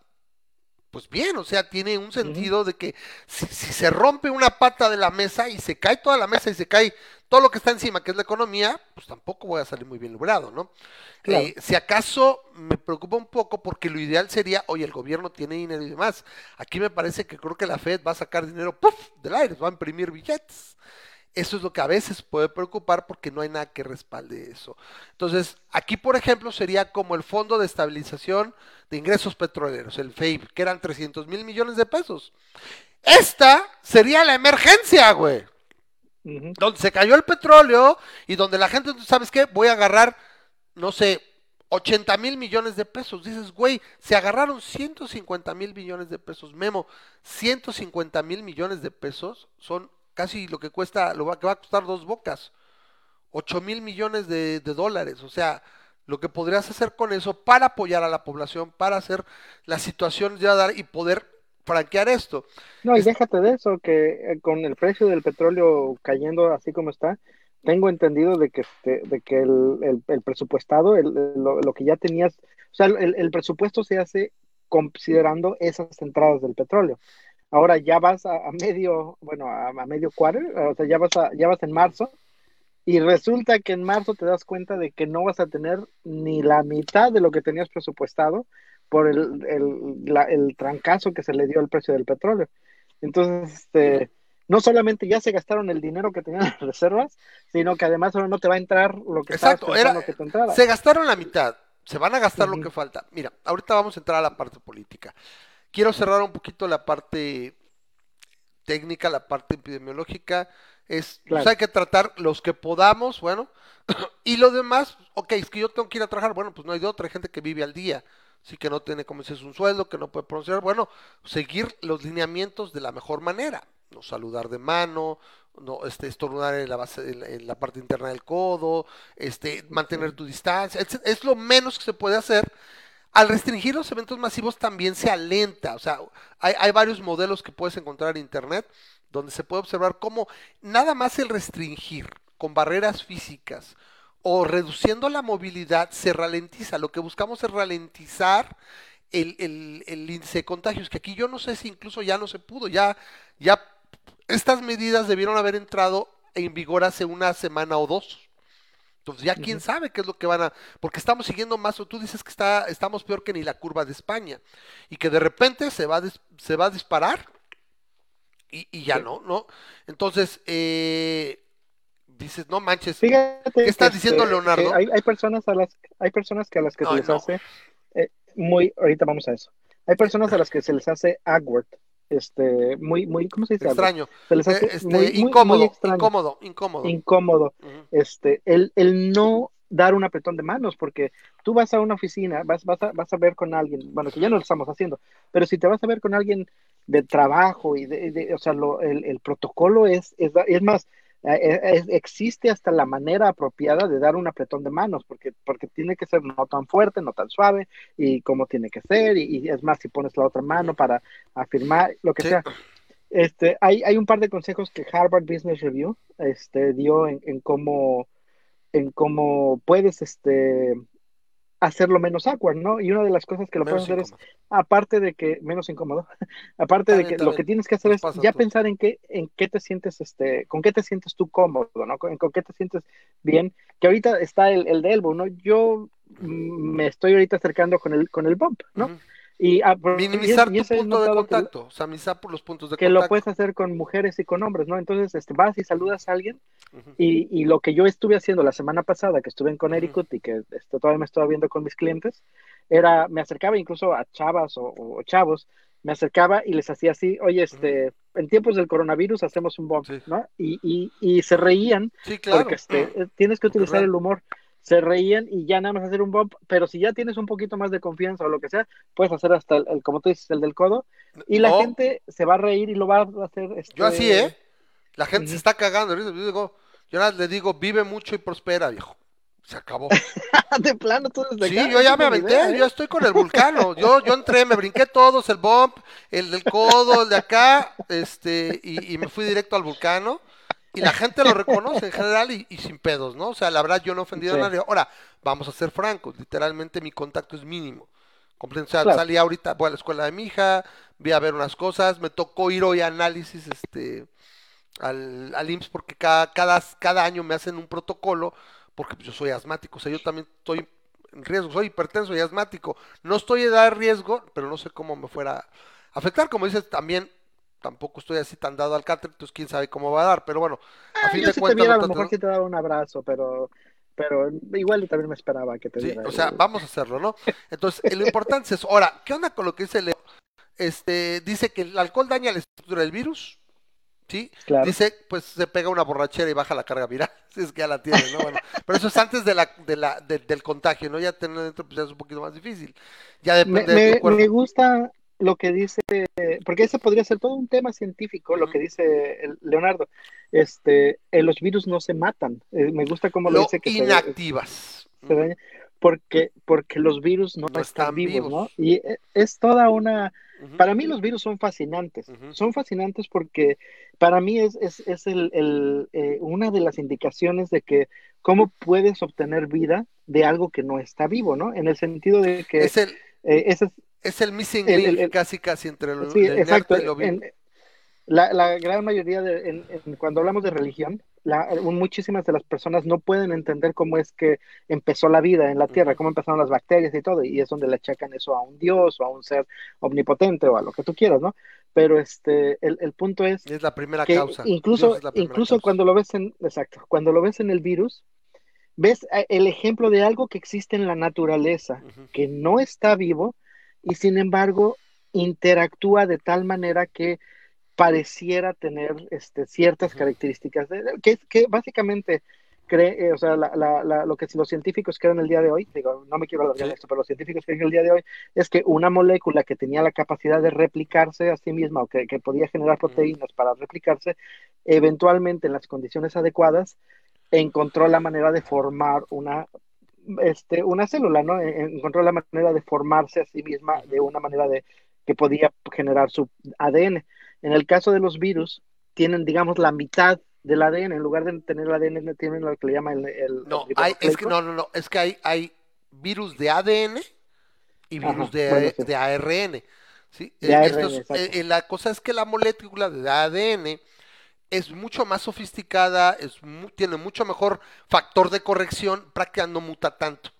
pues bien, o sea, tiene un sentido de que si, si se rompe una pata de la mesa y se cae toda la mesa y se cae todo lo que está encima, que es la economía, pues tampoco voy a salir muy bien librado, ¿no? Claro. Eh, si acaso me preocupa un poco porque lo ideal sería, oye, el gobierno tiene dinero y demás. Aquí me parece que creo que la Fed va a sacar dinero ¡puf! del aire, va a imprimir billetes. Eso es lo que a veces puede preocupar porque no hay nada que respalde eso. Entonces, aquí, por ejemplo, sería como el Fondo de Estabilización de Ingresos Petroleros, el FEIP, que eran 300 mil millones de pesos. Esta sería la emergencia, güey. Donde se cayó el petróleo y donde la gente, ¿sabes qué? Voy a agarrar, no sé, 80 mil millones de pesos. Dices, güey, se agarraron 150 mil millones de pesos. Memo, 150 mil millones de pesos son casi lo que cuesta, lo va- que va a costar dos bocas. 8 mil millones de, de dólares. O sea, lo que podrías hacer con eso para apoyar a la población, para hacer la situación ya dar y poder franquear esto. No, y déjate de eso, que eh, con el precio del petróleo cayendo así como está, tengo entendido de que, este, de que el, el- el presupuestado, el- lo, lo que ya tenías, o sea, el presupuesto se hace considerando esas entradas del petróleo. Ahora ya vas a, a medio, bueno, a, a medio quarter, o sea, ya vas, a, ya vas en marzo, y resulta que en marzo te das cuenta de que no vas a tener ni la mitad de lo que tenías presupuestado por el, el, la- el trancazo que se le dio al precio del petróleo. Entonces, este, no solamente ya se gastaron el dinero que tenían las reservas, sino que además ahora no te va a entrar lo que Exacto, era- que te entrara. Se gastaron la mitad, se van a gastar lo que falta. Mira, ahorita vamos a entrar a la parte política. Quiero cerrar un poquito la parte técnica, la parte epidemiológica. Es, pues hay que tratar los que podamos, bueno, y lo demás, ok, es que yo tengo que ir a trabajar, bueno, pues no hay de otra, hay gente que vive al día, sí que no tiene como dices un sueldo, que no puede pronunciar, bueno, seguir los lineamientos de la mejor manera, no saludar de mano, no este, estornudar en la base, en la, en la parte interna del codo, este, mantener tu distancia, es, es lo menos que se puede hacer. Al restringir los eventos masivos también se alenta, o sea, hay, varios modelos que puedes encontrar en internet donde se puede observar cómo nada más el restringir con barreras físicas o reduciendo la movilidad se ralentiza. Lo que buscamos es ralentizar el, el- el índice de contagios, que aquí yo no sé si incluso ya no se pudo, ya, ya estas medidas debieron haber entrado en vigor hace una semana o dos. Entonces ya quién sabe qué es lo que van a, porque estamos siguiendo más, o tú dices que está, estamos peor que ni la curva de España, y que de repente se va a, dis- se va a disparar y, y ya Sí. no, ¿no? Entonces, eh, dices, no manches, Fíjate ¿Qué estás que, diciendo, este, Leonardo? que hay, hay personas a las hay personas que a las que se les no. hace eh, muy ahorita vamos a eso. Hay personas a las que se les hace awkward, este, muy muy ¿cómo se dice? extraño, Se les hace este, muy, incómodo, extraño, incómodo, incómodo. este, el, el no dar un apretón de manos, porque tú vas a una oficina, vas, vas, a, vas a ver con alguien, bueno, que ya no lo estamos haciendo, pero si te vas a ver con alguien de trabajo y de, de- o sea, lo, el, el protocolo es, es, es más, existe hasta la manera apropiada de dar un apretón de manos, porque, porque tiene que ser no tan fuerte, no tan suave, y como tiene que ser, y, y es más, si pones la otra mano para afirmar, lo que Sí. sea. Este, hay, hay un par de consejos que Harvard Business Review este, dio en, en cómo en cómo puedes este hacerlo menos awkward, ¿no? Y una de las cosas que lo Menos puedes hacer es, aparte de que, menos incómodo, aparte de que lo que tienes que hacer es ya pensar en qué, en qué te sientes, este, con qué te sientes tú cómodo, ¿no? Con, con qué te sientes bien, que ahorita está el, el de elbow, ¿no? Yo mm, me estoy ahorita acercando con el, con el bump, ¿no? Y, ah, Minimizar y- y tu punto de notado que- contacto, o sea, minimizar por los puntos de que lo contacto. puedes hacer con mujeres y con hombres, ¿no? Entonces, este, vas y saludas a alguien y, y lo que yo estuve haciendo la semana pasada, que estuve en Connecticut y que este, todavía me estaba viendo con mis clientes, era, me acercaba incluso a chavas o, o chavos, me acercaba y les hacía así, oye, este, en tiempos del coronavirus hacemos un Sí. ¿no? Y, y, y se reían Sí, claro. porque este, tienes que utilizar el humor. Se reían y ya nada más hacer un bump, pero si ya tienes un poquito más de confianza o lo que sea, puedes hacer hasta el, el- como tú dices, el del codo, y la No, gente se va a reír y lo va a hacer. Este, Yo así, ¿eh? La gente se está cagando. Yo digo, yo nada le digo, vive mucho y prospera, viejo. Se acabó. de plano, tú desde Sí, acá, yo ya me aventé, idea, ¿eh? yo estoy con el vulcano. Yo, yo entré, me brinqué todos, el bump, el del codo, el de acá, este, y, y me fui directo al vulcano. Y la gente lo reconoce en general y, y sin pedos, ¿no? O sea, la verdad yo no he ofendido Sí. a nadie. Ahora, vamos a ser francos, literalmente mi contacto es mínimo. O sea, Claro. salí ahorita, voy a la escuela de mi hija, vi a ver unas cosas, me tocó ir hoy a análisis, este, al, al IMSS porque cada, cada, cada año me hacen un protocolo porque yo soy asmático, o sea, yo también estoy en riesgo, soy hipertenso y asmático. No estoy en edad de riesgo, pero no sé cómo me fuera a afectar. Como dices, también tampoco estoy así tan dado al cáncer, entonces quién sabe cómo va a dar, pero bueno, a Ah, fin yo de si te cuentas, viera, a lo mejor sí te daba un abrazo, pero, pero igual y también me esperaba que te Sí, diera. o sea, el- vamos a hacerlo, ¿no? Entonces, lo importante es, ahora, ¿qué onda con lo que dice Leo? Este, dice que el alcohol daña la estructura del virus, ¿sí? Claro. Dice, pues se pega una borrachera y baja la carga viral, si es que ya la tiene, ¿no? Bueno, pero eso es antes de la, de la, de- del contagio, ¿no? Ya tener dentro, pues ya es un poquito más difícil. Ya me, depende de me- tu me gusta lo que dice, porque ese podría ser todo un tema científico, lo que dice el- Leonardo. Este, eh, los virus no se matan. Eh, me gusta cómo lo Lo dice que inactivas. se daña, porque, porque los virus no, No están, están vivos, ¿no? Y eh, es toda una, para mí los virus son fascinantes, son fascinantes porque para mí es, es, es el, el, eh, una de las indicaciones de que cómo puedes obtener vida de algo que no está vivo, ¿no? En el sentido de que Es el, eh, ese es, el missing el- link, el- casi, casi entre lo, sí, exacto, y lo en- la, la gran mayoría de, en- en- cuando hablamos de religión, la- muchísimas de las personas no pueden entender cómo es que empezó la vida en la Tierra, cómo empezaron las bacterias y todo, y es donde le achacan eso a un dios o a un ser omnipotente o a lo que tú quieras, ¿no? Pero este, el, el punto es Es la primera que causa. incluso, primera incluso causa. cuando lo ves en, exacto, cuando lo ves en el virus, ves eh, el ejemplo de algo que existe en la naturaleza, que no está vivo y sin embargo interactúa de tal manera que pareciera tener este, ciertas características, de- que, que básicamente cree, eh, o sea, la- la- la- lo que los científicos creen el día de hoy, digo, no me quiero alargar Sí. esto, pero los científicos creen el día de hoy es que una molécula que tenía la capacidad de replicarse a sí misma o que, que podía generar proteínas para replicarse, eventualmente en las condiciones adecuadas, encontró la manera de formar una este, una célula, ¿no? En- Encontró la manera de formarse a sí misma de una manera de que podía generar su ADN. En el caso de los virus, tienen, digamos, la mitad del ADN. En lugar de tener el ADN, tienen lo que le llama el, el- No, el hay, es que no, no, no, es que hay, hay virus de ADN y Ajá, virus de, bueno, sí. de ARN. ¿sí? De Eh, ARN, eh, eh, la cosa es que la molécula de ADN es mucho más sofisticada, es mu- tiene mucho mejor factor de corrección, prácticamente no muta tanto.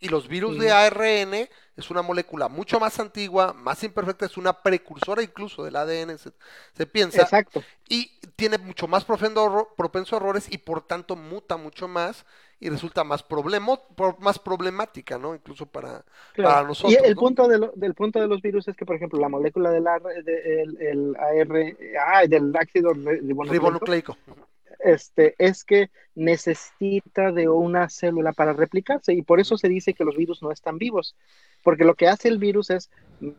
Y los virus de. ARN es una molécula mucho más antigua, más imperfecta, es una precursora incluso del ADN, se, se piensa, Exacto. y tiene mucho más profundo erro- propenso a errores y por tanto muta mucho más y resulta más, problemo- pro- más problemática, ¿no? Incluso para, Claro. para y nosotros. el ¿no? punto de lo- del punto de los virus es que, por ejemplo, la molécula del, AR, de- el, el AR, ah, del ácido ri- ribonucleico, Ribonucleico. este, es que necesita de una célula para replicarse y por eso se dice que los virus no están vivos, porque lo que hace el virus es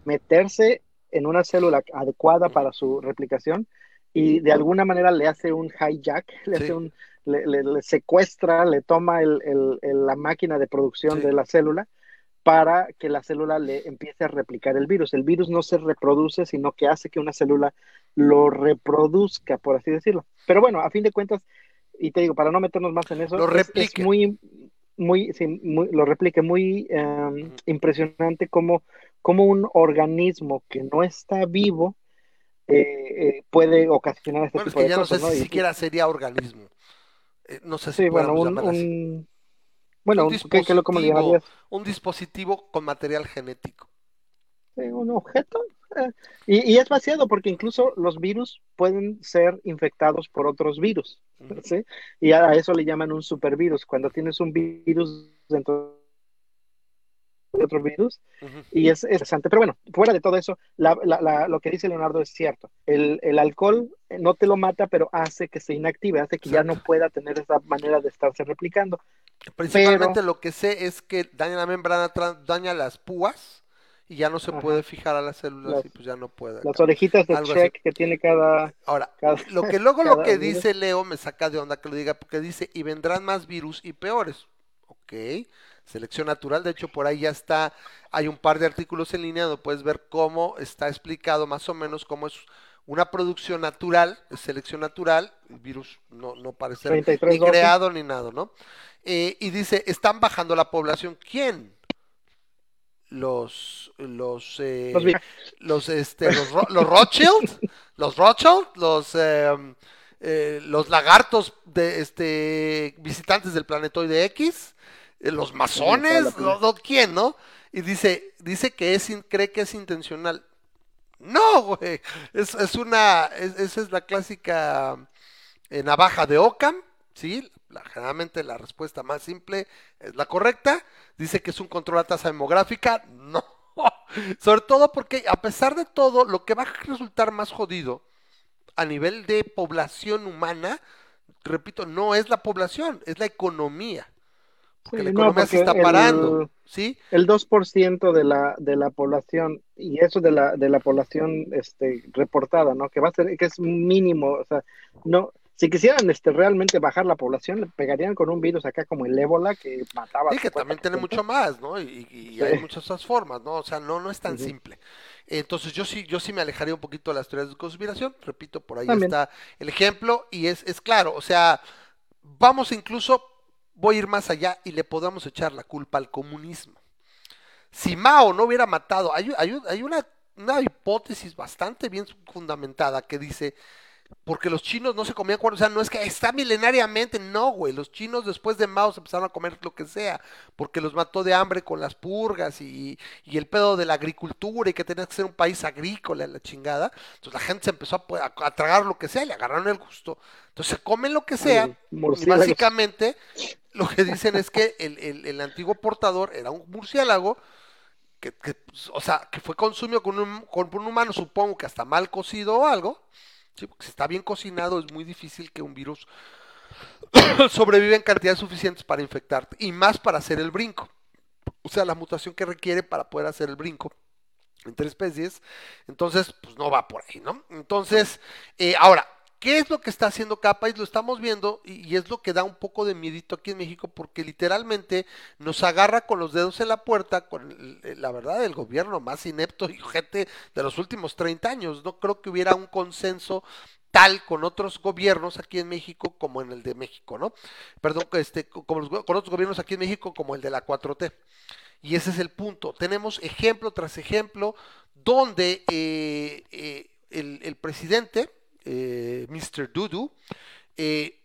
meterse en una célula adecuada para su replicación y de alguna manera le hace un hijack, le, Sí. hace un, le, le- le secuestra, le toma el- el- el- la máquina de producción Sí. de la célula para que la célula le empiece a replicar el virus. El virus no se reproduce, sino que hace que una célula lo reproduzca, por así decirlo. Pero bueno, a fin de cuentas, y te digo, para no meternos más en eso, Lo es- es, muy, muy, sí, muy- lo replique, muy eh, impresionante como, como un organismo que no está vivo eh, eh, puede ocasionar este Bueno, es tipo que de ya no sé ¿no? si Y- siquiera sería organismo. Eh, no sé si sí, bueno, un, bueno, Un un- ¿qué- qué lo- ¿cómo le dispositivo, un dispositivo con material genético. un objeto. eh, y, y es vaciado porque incluso los virus pueden ser infectados por otros virus. ¿sí? Y a eso le llaman un supervirus. Cuando tienes un virus dentro de otro virus, y es, es interesante. Pero bueno, fuera de todo eso, la- la- la- lo que dice Leonardo es cierto. El, el alcohol eh, no te lo mata, pero hace que se inactive, hace que ya no pueda tener esa manera de estarse replicando. Principalmente lo que sé es que daña la membrana, daña las púas y ya no se Ajá. puede fijar a las células Las- y pues ya no puede. Las orejitas de Shrek que tiene cada... Ahora, cada- lo que luego lo que virus. dice Leo me saca de onda que lo diga porque dice y vendrán más virus y peores. Ok, selección natural, de hecho por ahí ya está, hay un par de artículos en línea donde puedes ver cómo está explicado más o menos cómo es una producción natural, selección natural, el virus no, no parece ser 33 ni creado ni nada, ¿no? Eh, y dice, están bajando la población, ¿quién? Los, los, eh, Los este los, los Rothschild los Rothschild los eh, eh, los lagartos de este visitantes del planetoide X los masones no, no, quién no y dice dice que es cree que es intencional. No güey. Es, es una es- esa es la clásica eh, navaja de Ockham sí la- generalmente la respuesta más simple es la correcta. Dice que es un control a tasa demográfica. No. Sobre todo porque a pesar de todo, lo que va a resultar más jodido a nivel de población humana, repito, no es la población, es la economía. Porque Sí, la no, economía se está el- parando, ¿sí? el 2% de la, de la población, y eso de la, de la población este, reportada, ¿no? Que va a ser, que es mínimo, o sea, no, si quisieran este, realmente bajar la población, le pegarían con un virus acá como el ébola que mataba. Sí, que también tiene 50%. mucho más, ¿no? Y, y Sí. hay muchas otras formas, ¿no? O sea, no, no es tan simple. Entonces yo sí, yo sí me alejaría un poquito de las teorías de conspiración. Repito, por ahí También. está el ejemplo y es, es claro, o sea, vamos incluso, voy a ir más allá y le podamos echar la culpa al comunismo. Si Mao no hubiera matado, hay, hay- hay una, una hipótesis bastante bien fundamentada que dice, porque los chinos no se comían cuernos, o sea, no es que está milenariamente, no, güey, los chinos después de Mao se empezaron a comer lo que sea, porque los mató de hambre con las purgas y, y el pedo de la agricultura y que tenía que ser un país agrícola, la chingada, entonces la gente se empezó a, a- a tragar lo que sea y le agarraron el gusto, entonces se comen lo que sea, y básicamente lo que dicen es que el, el- antiguo portador era un murciélago, que, que, pues, o sea, que fue consumido con un, con un humano, supongo que hasta mal cocido o algo. Sí, porque si está bien cocinado es muy difícil que un virus sobreviva en cantidades suficientes para infectarte y más para hacer el brinco. O sea, la mutación que requiere para poder hacer el brinco entre especies. Entonces, pues no va por ahí, ¿no? Entonces, eh, ahora, ¿qué es lo que está haciendo cada país? Lo estamos viendo y, y es lo que da un poco de miedito aquí en México porque literalmente nos agarra con los dedos en la puerta, con el- la verdad, el gobierno más inepto y gente de los últimos 30 años. No creo que hubiera un consenso tal con otros gobiernos aquí en México como en el de México, ¿no? Perdón, este, como los con otros gobiernos aquí en México como el de la 4T. Y ese es el punto. Tenemos ejemplo tras ejemplo donde eh, eh, el presidente, eh, Mr. Dudu, eh,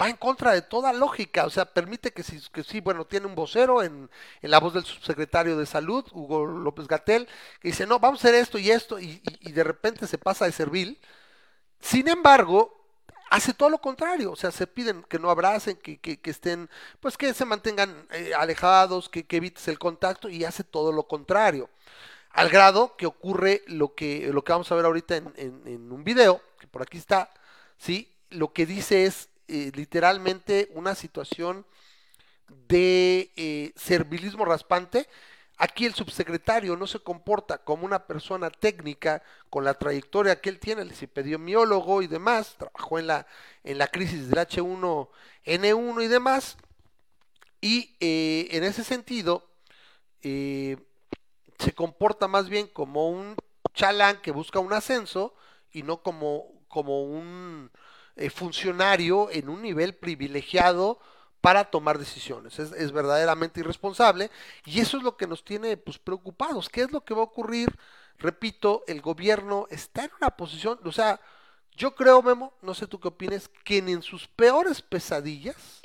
va en contra de toda lógica, o sea, permite que sí, bueno, tiene un vocero en, la voz del subsecretario de Salud, Hugo López Gatel, que dice, no, vamos a hacer esto y esto, y, de repente se pasa de servil. Sin embargo, hace todo lo contrario, o sea, se piden que no abracen, que estén, pues que se mantengan eh, alejados, que, que evites el contacto, y hace todo lo contrario. Al grado que ocurre lo que, lo que vamos a ver ahorita en, en- un video, que por aquí está, ¿sí? Lo que dice es eh, literalmente una situación de eh, servilismo raspante. Aquí el subsecretario no se comporta como una persona técnica con la trayectoria que él tiene, el epidemiólogo y demás, trabajó en la, en la crisis del H1N1 y demás, y eh, en ese sentido eh, se comporta más bien como un chalán que busca un ascenso y no como, como un eh, funcionario en un nivel privilegiado para tomar decisiones. Es, verdaderamente irresponsable y eso es lo que nos tiene pues, preocupados. ¿Qué es lo que va a ocurrir? Repito, el gobierno está en una posición, o sea, yo creo, Memo, no sé tú qué opines, que ni en sus peores pesadillas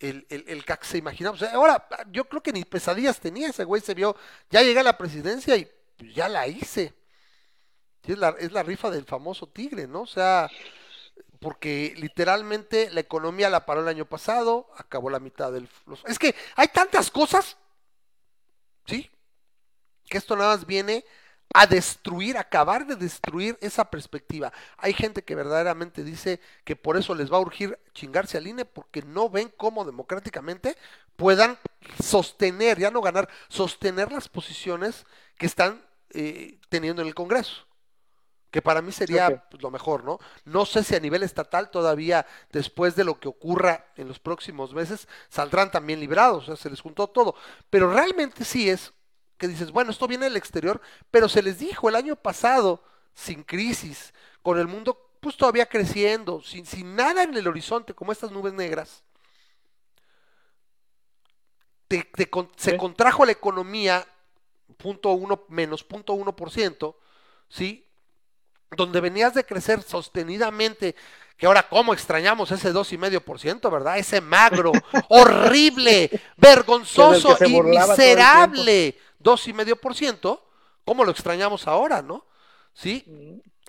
el, el, el que se imaginaba. O sea, ahora, yo creo que ni pesadillas tenía ese güey, se vio, ya llegué a la presidencia y ya la hice. Es, la, es la rifa del famoso tigre, ¿no? O sea, porque literalmente la economía la paró el año pasado, acabó la mitad del... los- Es que hay tantas cosas, ¿sí? Que esto nada más viene a destruir, acabar de destruir esa perspectiva. Hay gente que verdaderamente dice que por eso les va a urgir chingarse al INE porque no ven cómo democráticamente puedan sostener, ya no ganar, sostener las posiciones que están eh, teniendo en el Congreso. Que para mí sería pues, lo mejor, ¿no? No sé si a nivel estatal todavía, después de lo que ocurra en los próximos meses, saldrán también librados, o sea, se les juntó todo. Pero realmente sí es que dices, bueno, esto viene del exterior, pero se les dijo el año pasado, sin crisis, con el mundo pues todavía creciendo, sin, sin nada en el horizonte, como estas nubes negras, te- se contrajo la economía punto uno, menos punto uno por ciento, ¿sí? Donde venías de crecer sostenidamente, que ahora cómo extrañamos ese dos y medio por ciento, ¿verdad? Ese magro, horrible, vergonzoso y miserable dos y medio por ciento, ¿cómo lo extrañamos ahora, no? ¿Sí?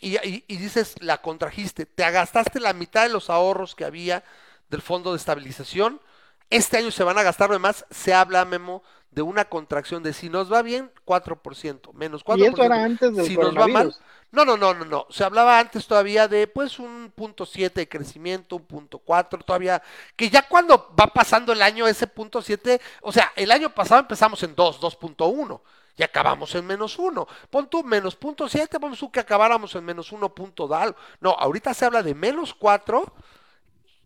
Y, y- y dices, la contrajiste, te gastaste la mitad de los ahorros que había del fondo de estabilización. Este año se van a gastar, además, se habla, Memo, de una contracción de si nos va bien, 4%, menos 4%. Y eso era antes del si nos va mal. No, no, no, no, no. Se hablaba antes todavía de pues un punto 7 de crecimiento, un punto 4 todavía, que ya cuando va pasando el año ese punto 7, o sea, el año pasado empezamos en 2, 2.1 y acabamos en menos 1. Pon tú menos punto 7, vamos tú que acabáramos en menos 1 punto de algo. No, ahorita se habla de menos 4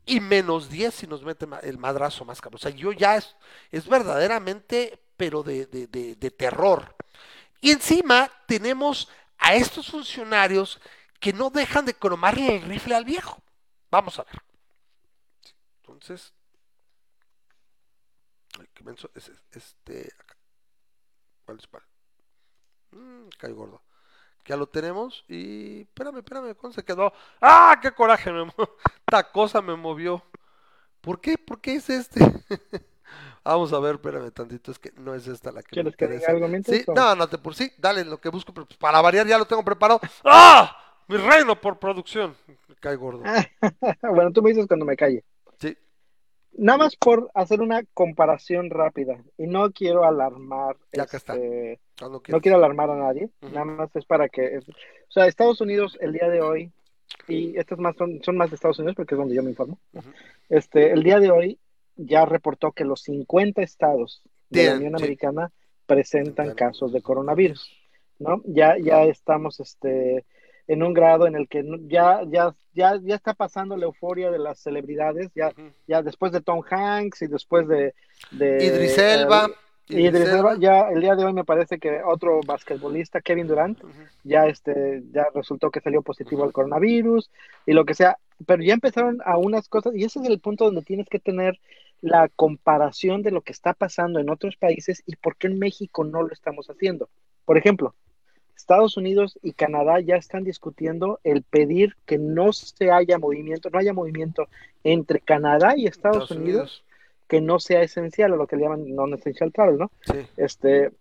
y menos 10 si nos mete el madrazo más cabrón. O sea, yo ya es, es verdaderamente, pero de- de- de terror. Y encima tenemos a estos funcionarios que no dejan de cromarle el rifle al viejo. Vamos a ver. Entonces, qué menso es es- este acá. ¿Cuál es? Mm, cae gordo. Ya lo tenemos y espérame, espérame, ¿cómo se quedó? ¡Ah, qué coraje me Esta cosa me movió. ¿Por qué? ¿Por qué es este? Vamos a ver, espérame tantito, es que no es esta la que me ¿Quieres que diga algo mientras, Sí, o? no, no te por sí, dale lo que busco, pero pues para variar ya lo tengo preparado. ¡Ah! Mi reino por producción. Me cae gordo. bueno, tú me dices cuando me calle. Sí. Nada más por hacer una comparación rápida. Y no quiero alarmar. Ya está. este, Cuando No quiero alarmar a nadie. Nada más es para que. o sea, Estados Unidos el día de hoy. Y estas más son, son más de Estados Unidos porque es donde yo me informo. Este, el día de hoy ya reportó que los 50 estados de la Unión. Americana presentan casos de coronavirus, ¿no? Ya, ya estamos este, en un grado en el que ya, ya, ya, ya está pasando la euforia de las celebridades, ya, ya después de Tom Hanks y después de, de Idris Elba. eh, Idris Elba, ya el día de hoy me parece que otro basquetbolista, Kevin Durant, ya este ya resultó que salió positivo al coronavirus y lo que sea, pero ya empezaron a unas cosas y ese es el punto donde tienes que tener la comparación de lo que está pasando en otros países y por qué en México no lo estamos haciendo. Por ejemplo, Estados Unidos y Canadá ya están discutiendo el pedir que no se haya movimiento, no haya movimiento entre Canadá y Estados, Unidos, que no sea esencial o lo que le llaman non-essential travel, ¿no? Sí. Este,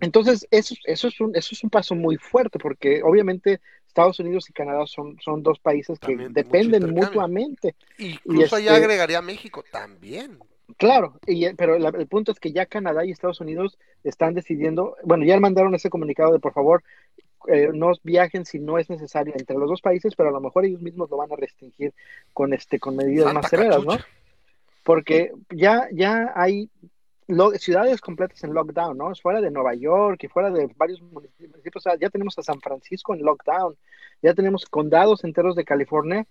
entonces, eso, eso, es un, eso es un paso muy fuerte, porque obviamente Estados Unidos y Canadá son, son dos países que También dependen mutuamente. Incluso allá este- agregaría México también. Claro, y, pero la- el punto es que ya Canadá y Estados Unidos están decidiendo, bueno, ya mandaron ese comunicado de por favor, eh, no viajen si no es necesario entre los dos países, pero a lo mejor ellos mismos lo van a restringir con este con medidas Santa más severas, ¿no? porque ya, ya hay ciudades completas en lockdown, ¿no? Fuera de Nueva York y fuera de varios municipios, o sea, ya tenemos a San Francisco en lockdown, ya tenemos condados enteros de California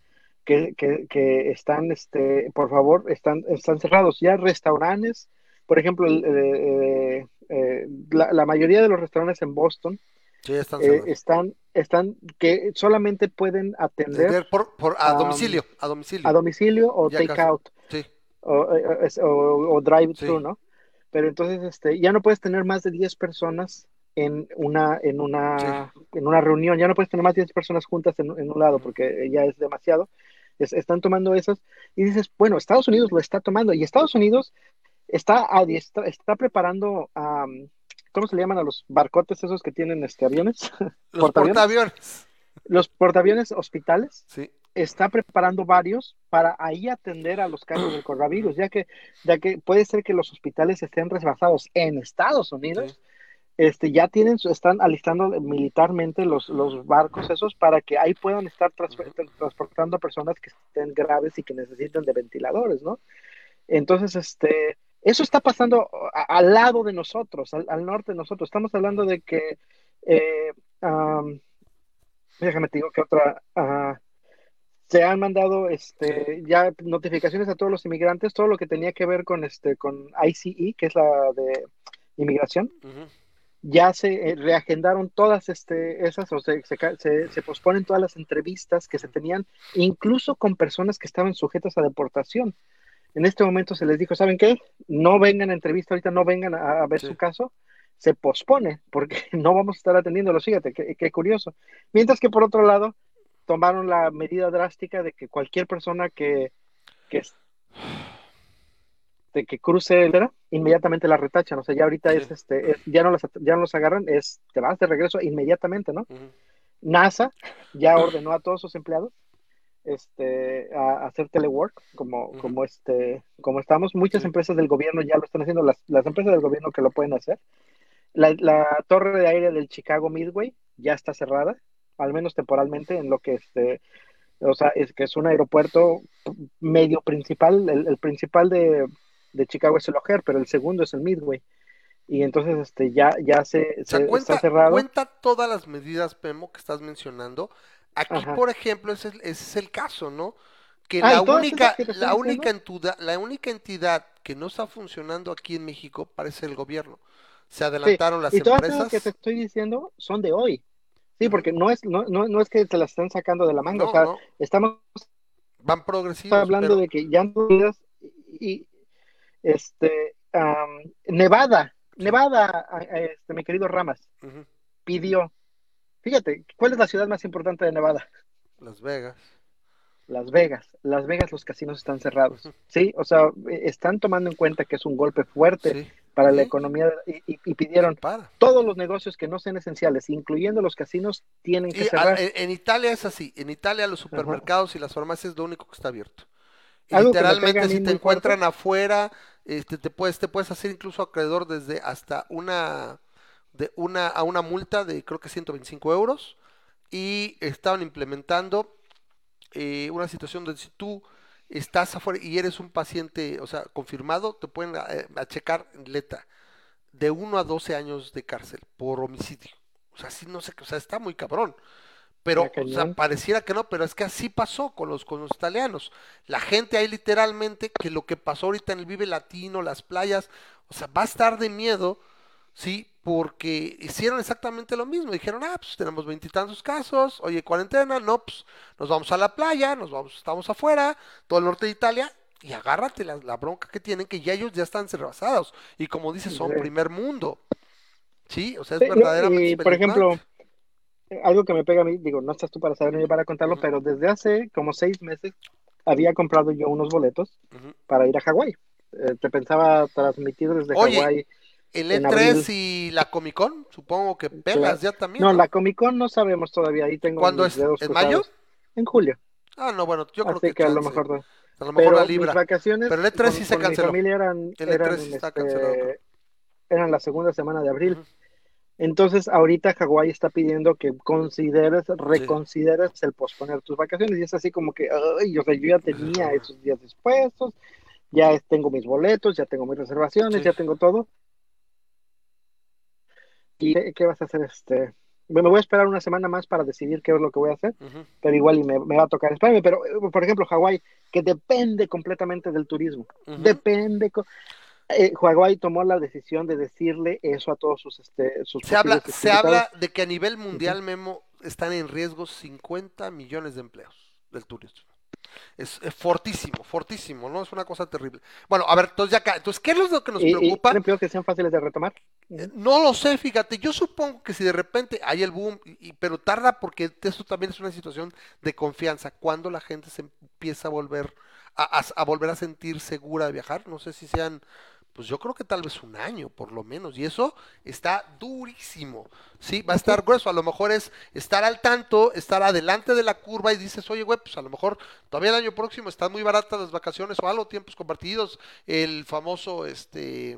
que, que, que están, este, por favor, están, están cerrados, ya restaurantes, por ejemplo, eh, eh, eh, la, la mayoría de los restaurantes en Boston Sí, están eh, están, están, que solamente pueden atender Atender por, por- a um, domicilio, a domicilio. a domicilio o Ya take casi. out Sí. o, o- o drive-thru, Sí. ¿no? Pero entonces este, ya no puedes tener más de 10 personas en una, en una, en una reunión, ya no puedes tener más de 10 personas juntas en, en un lado porque ya es demasiado. Es- están tomando esas y dices, bueno, Estados Unidos lo está tomando y Estados Unidos está, adiestra- está preparando, am, ¿cómo se le llaman a los barcotes esos que tienen este, aviones? Los ¿Portaaviones? portaaviones. Los portaaviones hospitales. Sí. Está preparando varios para ahí atender a los casos del coronavirus, ya que, ya que puede ser que los hospitales estén rebasados en Estados Unidos, este, ya tienen, están alistando militarmente los, los barcos esos para que ahí puedan estar trans- transportando a personas que estén graves y que necesiten de ventiladores, ¿no? Entonces, este, eso está pasando a- al lado de nosotros, al, al norte de nosotros. Estamos hablando de que, eh, am, déjame te digo que otra, ah, se han mandado este ya notificaciones a todos los inmigrantes, todo lo que tenía que ver con este con ICE, que es la de inmigración, ya se eh, reagendaron todas este esas o se, se, se- se posponen todas las entrevistas que se tenían, incluso con personas que estaban sujetas a deportación. En este momento se les dijo, ¿saben qué? No vengan a entrevista ahorita, no vengan a, a ver Sí. su caso. Se pospone porque no vamos a estar atendiéndolos. Fíjate, qué, qué curioso. Mientras que por otro lado, tomaron la medida drástica de que cualquier persona que, que, de que cruce el inmediatamente la retachan. O sea, ya ahorita Sí. es este, es- ya no las, ya no los agarran, es te vas de regreso inmediatamente, ¿no? NASA ya ordenó a todos sus empleados este, a, a hacer telework, como, como, este, como estamos. Muchas Sí. empresas del gobierno ya lo están haciendo, las, las empresas del gobierno que lo pueden hacer. La, la torre de aire del Chicago Midway ya está cerrada, al menos temporalmente, en lo que este, o sea, es que es un aeropuerto medio principal. El, el principal de, de Chicago es el O'Hare, pero el segundo es el Midway. Y entonces este, ya, ya se, O sea, se- cuenta, está cerrado. cuenta todas las medidas, Memo, que estás mencionando. Aquí, Ajá. por ejemplo, ese, es el- ese es el caso, ¿no? Que Ah, la ¿y todas única, que la única entidad, la única entidad que no está funcionando aquí en México parece el gobierno. Se adelantaron las y todas empresas. esas que te estoy diciendo son de hoy. Sí, porque no es, no, no, no es que te las estén sacando de la manga. No, o sea, no, estamos van progresivos. hablando pero- de que ya y este Nevada, Nevada, este, mi querido Ramas, pidió. Fíjate, ¿cuál es la ciudad más importante de Nevada? Las Vegas. Las Vegas. Las Vegas los casinos están cerrados. Sí, o sea, están tomando en cuenta que es un golpe fuerte Sí. Para la economía y, y- y pidieron Para. todos los negocios que no sean esenciales, incluyendo los casinos, tienen que Y cerrar. a- en, en Italia es así. En Italia los supermercados y las farmacias es lo único que está abierto. Literalmente si te fuerte. encuentran afuera, este, te puedes, te puedes hacer incluso acreedor desde hasta una de una a una multa de creo que 125 euros. Y estaban implementando eh, una situación donde si tú estás afuera y eres un paciente, o sea, confirmado, te pueden eh, a checar en letra de 1 a 12 años de cárcel por homicidio. O sea, sí, no sé, qué, o sea, está muy cabrón. Pero, Está o sea, pareciera que no, pero es que así pasó con los, con los italianos. La gente ahí literalmente, que lo que pasó ahorita en el Vive Latino, las playas, o sea, va a estar de miedo, ¿sí? Porque hicieron exactamente lo mismo. Dijeron, ah, pues tenemos veintitantos casos, oye, cuarentena, no, pues nos vamos a la playa, nos vamos, estamos afuera, todo el norte de Italia, y agárrate la, la bronca que tienen, que ya ellos ya están rebasados. Y como dices, son Sí. primer mundo. Sí, o sea, es Sí, verdaderamente y, por ejemplo, algo que me pega a mí, digo, no estás tú para saber ni para contarlo, pero desde hace como seis meses había comprado yo unos boletos para ir a Hawái. Eh, te pensaba transmitir desde Hawái. El en E3 abril. y la Comic Con, supongo que pelas ya también. No, ¿no? la Comic Con no sabemos todavía, ahí tengo ¿Cuándo mis es? dedos ¿En mayo? En julio. Ah, no, bueno, yo creo Así que, que a lo mejor no. A lo mejor Pero la mis libra. vacaciones Pero el E3 con, sí se canceló. mi familia eran, El E3 eran, sí está este, cancelado, creo. eran la segunda semana de abril. Ujú. Entonces, ahorita Hawái está pidiendo que consideres, reconsideres el posponer tus vacaciones. Y es así como que, ay, o sea, yo ya tenía esos días dispuestos, ya tengo mis boletos, ya tengo mis reservaciones, Sí. ya tengo todo. ¿Y qué, qué vas a hacer? Este, me voy a esperar una semana más para decidir qué es lo que voy a hacer, pero igual y me, me va a tocar esperarme. Pero, eh, por ejemplo, Hawái, que depende completamente del turismo. Depende. eh, Hawái tomó la decisión de decirle eso a todos sus, este, sus Se habla, se habla de que a nivel mundial, Memo, están en riesgo 50 millones de empleos del turismo. Es, es fortísimo, fortísimo, ¿no? Es una cosa terrible. Bueno, a ver, entonces ya acá, entonces, ¿qué es lo que nos ¿Y, y preocupa? que sean fáciles de retomar? Eh, No lo sé, fíjate, yo supongo que si de repente hay el boom, y, y- pero tarda porque eso también es una situación de confianza, cuando la gente se empieza a volver a, a- a volver a sentir segura de viajar, no sé si sean, pues yo creo que tal vez un año por lo menos, y eso está durísimo, sí, va a estar grueso, a lo mejor es estar al tanto, estar adelante de la curva y dices, oye, güey, pues a lo mejor todavía el año próximo están muy baratas las vacaciones o algo, tiempos compartidos, el famoso, este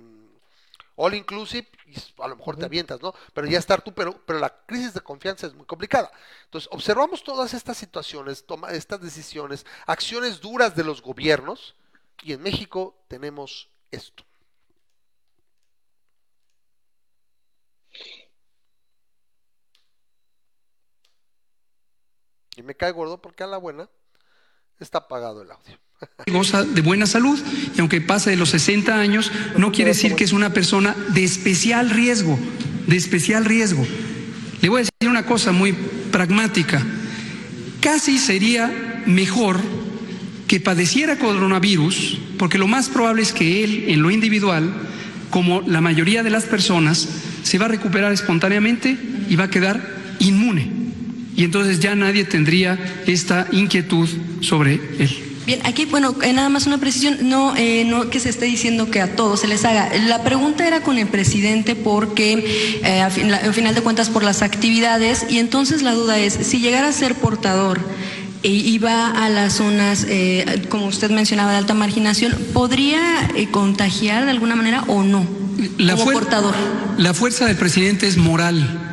all inclusive, y a lo mejor te avientas, ¿no? Pero ya estar tú, pero, pero la crisis de confianza es muy complicada. Entonces, observamos todas estas situaciones, toma, estas decisiones, acciones duras de los gobiernos, y en México tenemos esto. Y me cae gordo porque a la buena está apagado el audio. goza de buena salud y aunque pase de los 60 años, no quiere decir que es una persona de especial riesgo, de especial riesgo. Le voy a decir una cosa muy pragmática. Casi sería mejor que padeciera coronavirus, porque lo más probable es que él, en lo individual, como la mayoría de las personas, se va a recuperar espontáneamente y va a quedar inmune. Y entonces ya nadie tendría esta inquietud sobre él. Bien, aquí, bueno, eh, nada más una precisión, no, eh, no que se esté diciendo que a todos se les haga. La pregunta era con el presidente porque, eh, a fin- la- al final de cuentas, por las actividades, y entonces la duda es, si llegara a ser portador e iba a las zonas, eh, como usted mencionaba, de alta marginación, ¿podría eh, contagiar de alguna manera o no? como portador. la fuerza del presidente es moral,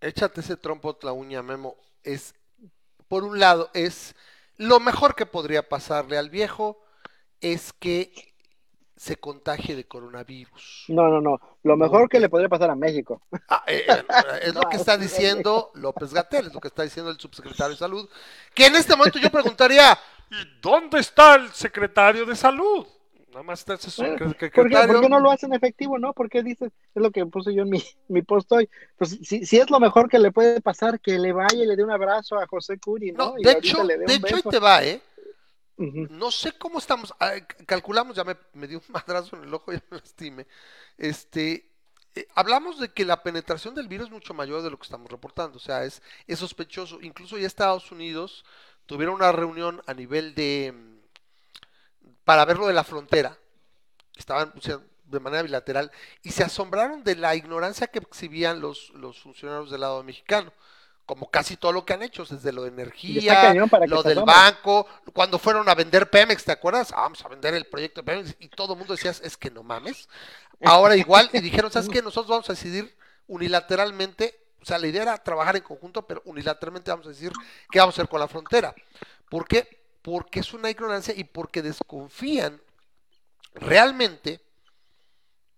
Échate ese trompo la uña, Memo. Es, por un lado, es lo mejor que podría pasarle al viejo es que se contagie de coronavirus. No, no, no. Lo mejor que le podría pasar a México. Ah, eh, eh, es lo que está diciendo López Gatel, es lo que está diciendo el subsecretario de Salud. Que en este momento yo preguntaría, ¿y dónde está el secretario de Salud? Nada más está ese Bueno, ¿Por qué, por qué no lo hacen efectivo, no? ¿Por qué dices? Es lo que puse yo en mi, mi post hoy. Pues si, si es lo mejor que le puede pasar, que le vaya y le dé un abrazo a José Curi, ¿no? No, de hecho, le dé de un hecho ahí te va, ¿eh? No sé cómo estamos, ah, calculamos, ya me, me dio un madrazo en el ojo, ya me lastimé. Este, eh, hablamos de que la penetración del virus es mucho mayor de lo que estamos reportando, o sea, es, es sospechoso. Incluso ya Estados Unidos tuvieron una reunión a nivel de, mm, para ver lo de la frontera, estaban o sea, de manera bilateral, y se asombraron de la ignorancia que exhibían los, los funcionarios del lado mexicano. Como casi todo lo que han hecho, desde lo de energía, lo del banco, cuando fueron a vender Pemex, ¿te acuerdas? Ah, vamos a vender el proyecto de Pemex y todo el mundo decía, es que no mames. Ahora igual, y dijeron, ¿sabes qué? Nosotros vamos a decidir unilateralmente, o sea, la idea era trabajar en conjunto, pero unilateralmente vamos a decir qué vamos a hacer con la frontera. ¿Por qué? Porque es una ignorancia y porque desconfían realmente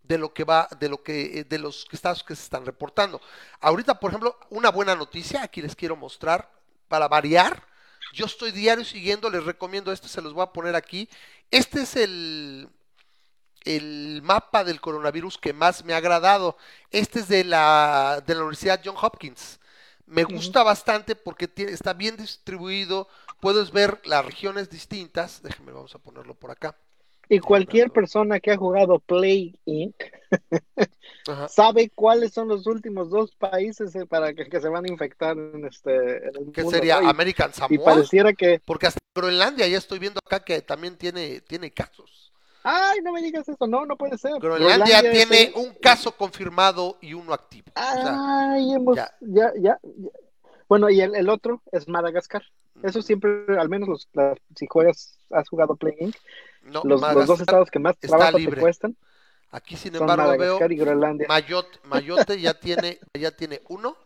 de lo que va, de lo que, eh, de los estados que se están reportando. Ahorita, por ejemplo, una buena noticia, aquí les quiero mostrar, para variar, yo estoy diario siguiendo, les recomiendo este, se los voy a poner aquí. Este es el, el mapa del coronavirus que más me ha agradado. Este es de la, de la Universidad John Hopkins. Me gusta bastante porque tiene- está bien distribuido, puedes ver las regiones distintas. Déjenme, vamos a ponerlo por acá. Y cualquier persona que ha jugado Play Inc. Sabe cuáles son los últimos dos países eh, para que, que se van a infectar en este en el mundo, sería. Y- American y, Samoa, pareciera que porque hasta Groenlandia ya estoy viendo acá que también tiene, tiene casos. ay no me digas eso no no puede ser Groenlandia, tiene un caso confirmado y uno activo. O sea, ay hemos ya. ya. Ya, ya bueno y el, el otro es Madagascar eso siempre al menos los, la- si juegas has jugado Play Inc. no, los, los dos estados que más trabajo libre. te cuestan Aquí sin embargo veo Madagascar y Groenlandia Mayotte, Mayotte ya tiene, ya tiene uno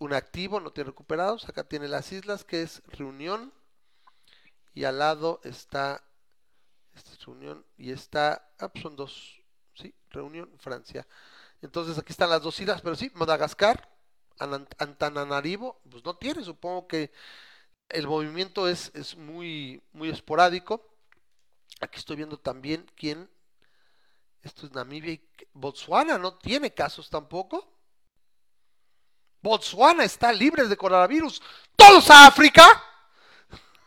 un activo, no tiene recuperados. Acá tiene las islas, que es Reunión. Y al lado está, esta es Reunión, y está, ah, pues son dos, sí, Reunión, Francia. Entonces aquí están las dos islas, pero sí, Madagascar, Antananarivo, pues no tiene, supongo que el movimiento es, es muy, muy esporádico. Aquí estoy viendo también quién, esto es Namibia y Botswana, no tiene casos tampoco. Botswana está libre de coronavirus. ¡Todos a África!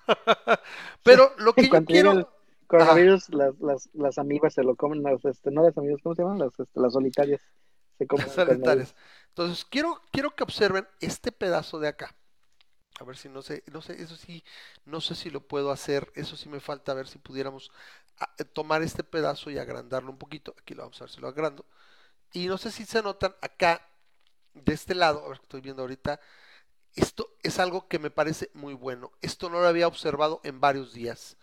Pero lo que yo quiero... coronavirus, las, las, las amibas se lo comen, las, este, no las amibas, ¿cómo se llaman? Las, este, las solitarias. Se comen Las. Entonces, quiero, quiero que observen este pedazo de acá. A ver si no sé, no sé, eso sí, no sé si lo puedo hacer, eso sí me falta, a ver si pudiéramos ah, eh, tomar este pedazo y agrandarlo un poquito. Aquí lo vamos a ver si lo agrando. Y no sé si se notan acá, de este lado, a ver, estoy viendo ahorita, esto es algo que me parece muy bueno. Esto no lo había observado en varios días.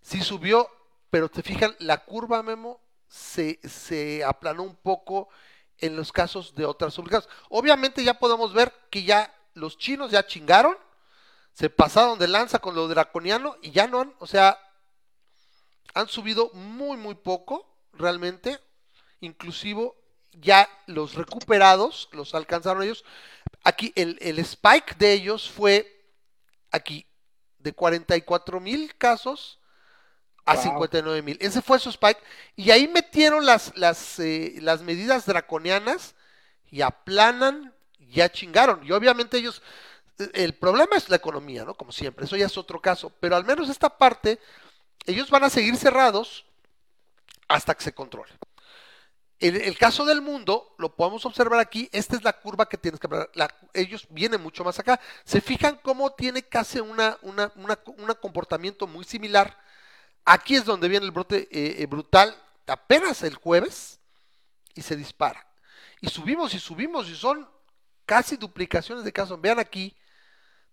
Sí subió, pero te fijan, la curva, Memo, se, se aplanó un poco en los casos de otras ubicaciones. Obviamente ya podemos ver que ya los chinos ya chingaron, se pasaron de lanza con lo draconiano y ya no han, o sea, han subido muy, muy poco, realmente. Inclusive ya los recuperados los alcanzaron ellos. Aquí el, el spike de ellos fue aquí, de 44 mil casos a Wow. 59 mil. Ese fue su spike. Y ahí metieron las, las, eh, las medidas draconianas y aplanan, ya chingaron. Y obviamente ellos, eh, el problema es la economía, ¿no? Como siempre, eso ya es otro caso. Pero al menos esta parte, ellos van a seguir cerrados hasta que se controle. El, el caso del mundo, lo podemos observar aquí, esta es la curva que tienes que la- ellos vienen mucho más acá. Se fijan cómo tiene casi una, una, una- un comportamiento muy similar. Aquí es donde viene el brote eh, eh, brutal, apenas el jueves, y se dispara. Y subimos y subimos, y son casi duplicaciones de casos. Vean aquí,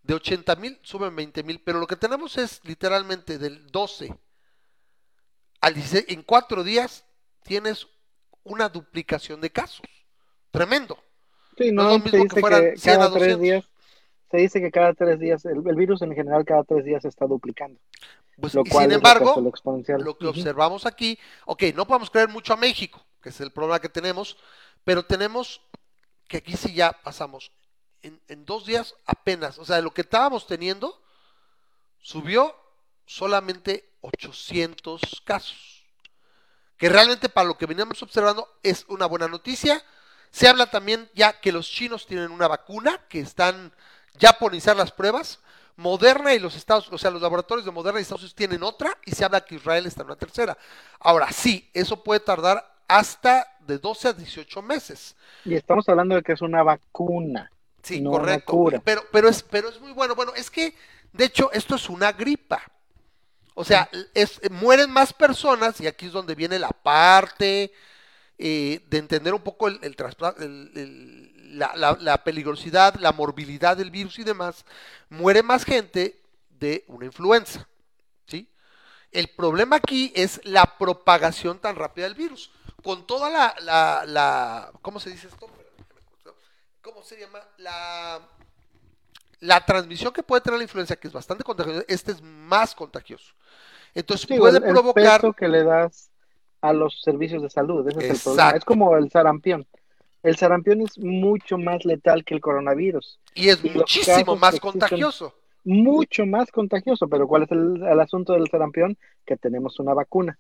de 80 mil suben 20 mil, pero lo que tenemos es literalmente del 12 al 16, en cuatro días tienes una duplicación de casos. Tremendo. Sí, No no, es lo mismo que fueran que 100 a cada tres 200. días, se dice que cada tres días, el, el virus en general cada tres días se está duplicando, Pues, lo y cual sin embargo, lo que observamos aquí, ok, no podemos creer mucho a México, que es el problema que tenemos, pero tenemos que aquí sí ya pasamos en, en dos días apenas, o sea, lo que estábamos teniendo subió solamente 800 casos, que realmente para lo que veníamos observando es una buena noticia. Se habla también ya que los chinos tienen una vacuna, que están ya por iniciar las pruebas. Moderna y los Estados, o sea, los laboratorios de Moderna y Estados Unidos tienen otra y se habla que Israel está en una tercera. Ahora, sí, eso puede tardar hasta de 12 a 18 meses. Y estamos hablando de que es una vacuna. Sí, No una correcto. cura. Pero, pero, es, pero es muy bueno. Bueno, es que, de hecho, esto es una gripa. O sea, es, mueren más personas, y aquí es donde viene la parte eh, de entender un poco el, el- el- la, la- la peligrosidad, la morbilidad del virus y demás. Muere más gente de una influenza. ¿sí? El problema aquí es la propagación tan rápida del virus. Con toda la, la, la- ¿cómo se dice esto? ¿Cómo se llama? La, la transmisión que puede tener la influenza, que es bastante contagiosa, este es más contagioso. Entonces Sí, puede el, el provocar... peso que le das a los servicios de salud, ese es el problema. Es como el sarampión. El sarampión es mucho más letal que el coronavirus, Y es y muchísimo más contagioso. mucho más contagioso. Pero ¿cuál es el, el asunto del sarampión? Que tenemos una vacuna.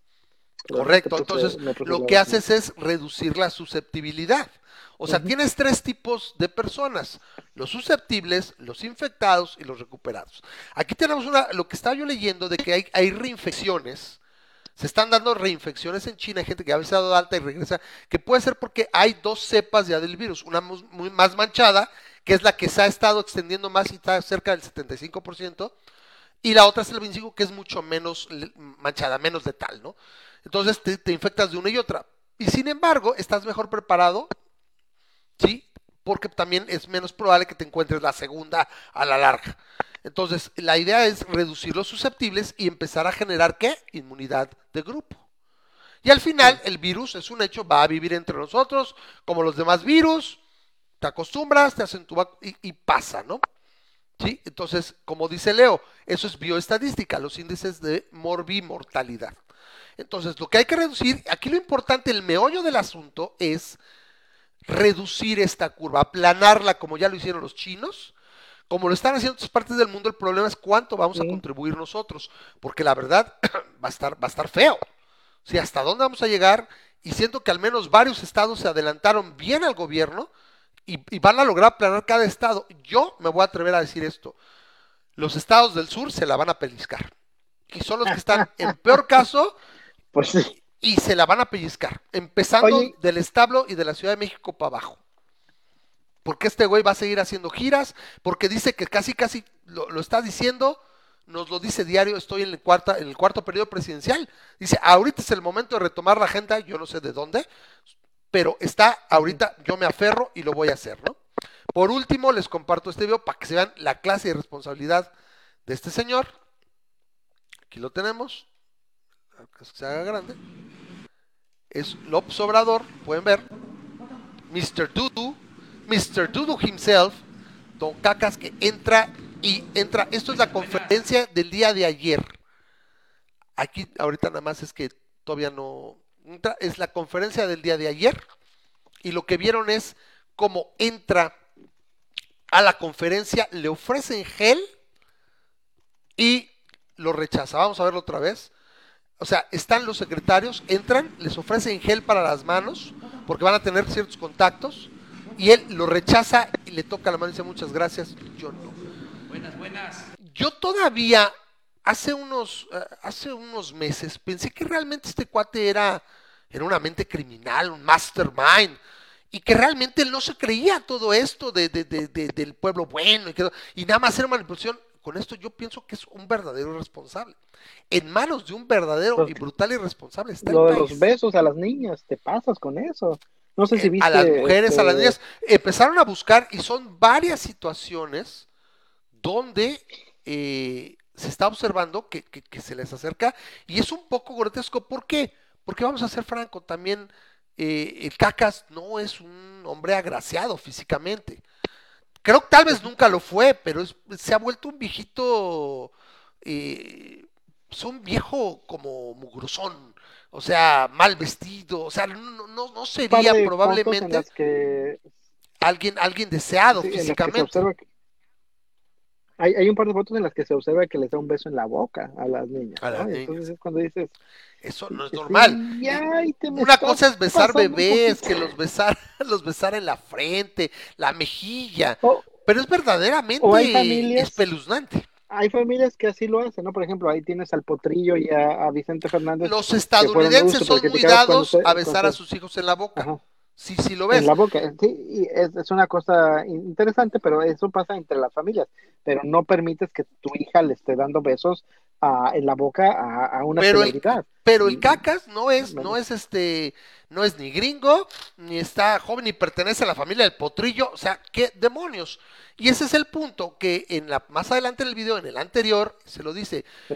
Correcto, entonces lo que haces es reducir la susceptibilidad. O sea, tienes tres tipos de personas, los susceptibles, los infectados y los recuperados. Aquí tenemos una, lo que estaba yo leyendo de que hay, hay reinfecciones, se están dando reinfecciones en China, hay gente que a veces ha dado alta y regresa, que puede ser porque hay dos cepas ya del virus, una muy, más manchada, que es la que se ha estado extendiendo más y está cerca del 75%, y la otra es el 25, que es mucho menos manchada, menos letal, ¿no? Entonces te, te infectas de una y otra. Y sin embargo, estás mejor preparado, ¿sí? Porque también es menos probable que te encuentres la segunda a la larga. Entonces, la idea es reducir los susceptibles y empezar a generar, ¿qué? Inmunidad de grupo. Y al final, el virus es un hecho, va a vivir entre nosotros, como los demás virus, te acostumbras, te hacen tu y, y pasa, ¿no? ¿Sí? Entonces, como dice Leo, eso es bioestadística, los índices de morbimortalidad. Entonces, lo que hay que reducir, aquí lo importante, el meollo del asunto es reducir esta curva, aplanarla como ya lo hicieron los chinos, como lo están haciendo otras partes del mundo, el problema es cuánto vamos a contribuir nosotros, porque la verdad va a estar, va a estar feo. Sí, hasta dónde vamos a llegar, y siento que al menos varios estados se adelantaron bien al gobierno y, y van a lograr aplanar cada estado. Yo me voy a atrever a decir esto. Los estados del sur se la van a pellizcar. Y son los que están en peor caso Pues sí. y se la van a pellizcar, empezando Oye. del establo y de la Ciudad de México para abajo. Porque este güey va a seguir haciendo giras, porque dice que casi, casi lo, está diciendo, nos lo dice diario, estoy en el, cuarta, en el cuarto periodo presidencial. Dice, ahorita es el momento de retomar la agenda, yo no sé de dónde, pero está ahorita, yo me aferro y lo voy a hacer, ¿no? Por último, les comparto este video para que se vean la clase de responsabilidad de este señor. Aquí lo tenemos. Que se haga grande. Es López Obrador, pueden ver. Mr. Dudu, Mr. Dudu himself, Don Cacas que entra y entra. Esto es la conferencia del día de ayer. Aquí ahorita nada más es que todavía no entra, es la conferencia del día de ayer y lo que vieron es cómo entra a la conferencia, le ofrecen gel y lo rechaza. Vamos a verlo otra vez. O sea, están los secretarios, entran, les ofrecen gel para las manos, porque van a tener ciertos contactos, y él lo rechaza y le toca la mano y dice muchas gracias, yo no. Buenas, buenas. Yo todavía, hace unos, eh, hace unos meses, pensé que realmente este cuate era, era una mente criminal, un mastermind, y que realmente él no se creía todo esto de, de- de- de- del pueblo bueno, y, que- y nada más era manipulación. Con esto yo pienso que es un verdadero irresponsable. En manos de un verdadero Pues, y brutal irresponsable está el Lo de país. los besos a las niñas, te pasas con eso. No sé si Eh, viste. a las mujeres, a las este, niñas, empezaron a buscar y son varias situaciones donde eh, se está observando que, que- que se les acerca y es un poco grotesco. ¿Por qué? Porque vamos a ser franco, también eh, el Cacas no es un hombre agraciado físicamente. Creo que tal vez nunca lo fue, pero es- se ha vuelto un viejito, eh, es un viejo como mugrosón, o sea, mal vestido, o sea, no, no, no sería probablemente que, alguien, alguien deseado sí, físicamente. que- hay, hay un par de fotos en las que se observa que les da un beso en la boca a las niñas. A las ¿no? Y niñas. Entonces es cuando dices. Eso no es sí, normal. ay, me Una cosa es besar bebés, que los besar, los besar en la frente, la mejilla, O- pero es verdaderamente familias- espeluznante. Hay familias que así lo hacen, ¿no? Por ejemplo, ahí tienes al Potrillo y a, a Vicente Fernández. Los estadounidenses son muy dados a besar a sus hijos en la boca. Ajá. Sí, sí lo ves. En la boca, sí, y es, es una cosa interesante, pero eso pasa entre las familias, pero no permites que tu hija le esté dando besos a- en la boca a, a una Pero el-. Pero el cacas no es, no es este, no es ni gringo, ni está joven, ni pertenece a la familia del potrillo, o sea, qué demonios. Y ese es el punto que en la, más adelante en el video, en el anterior, se lo dice, Sí.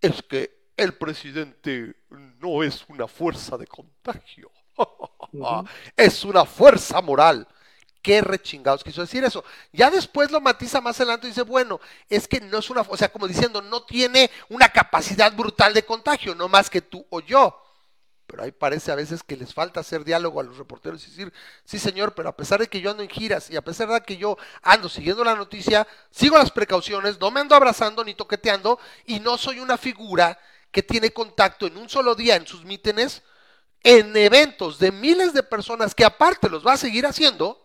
es que el presidente no es una fuerza de contagio, es una fuerza moral. Qué rechingados quiso decir eso. Ya después lo matiza más adelante y dice, bueno, es que no es una, o sea, como diciendo, no tiene una capacidad brutal de contagio, no más que tú o yo. Pero ahí parece a veces que les falta hacer diálogo a los reporteros y decir, sí señor, pero a pesar de que yo ando en giras y a pesar de que yo ando siguiendo la noticia, sigo las precauciones, no me ando abrazando ni toqueteando y no soy una figura que tiene contacto en un solo día en sus mítines, en eventos de miles de personas que aparte los va a seguir haciendo.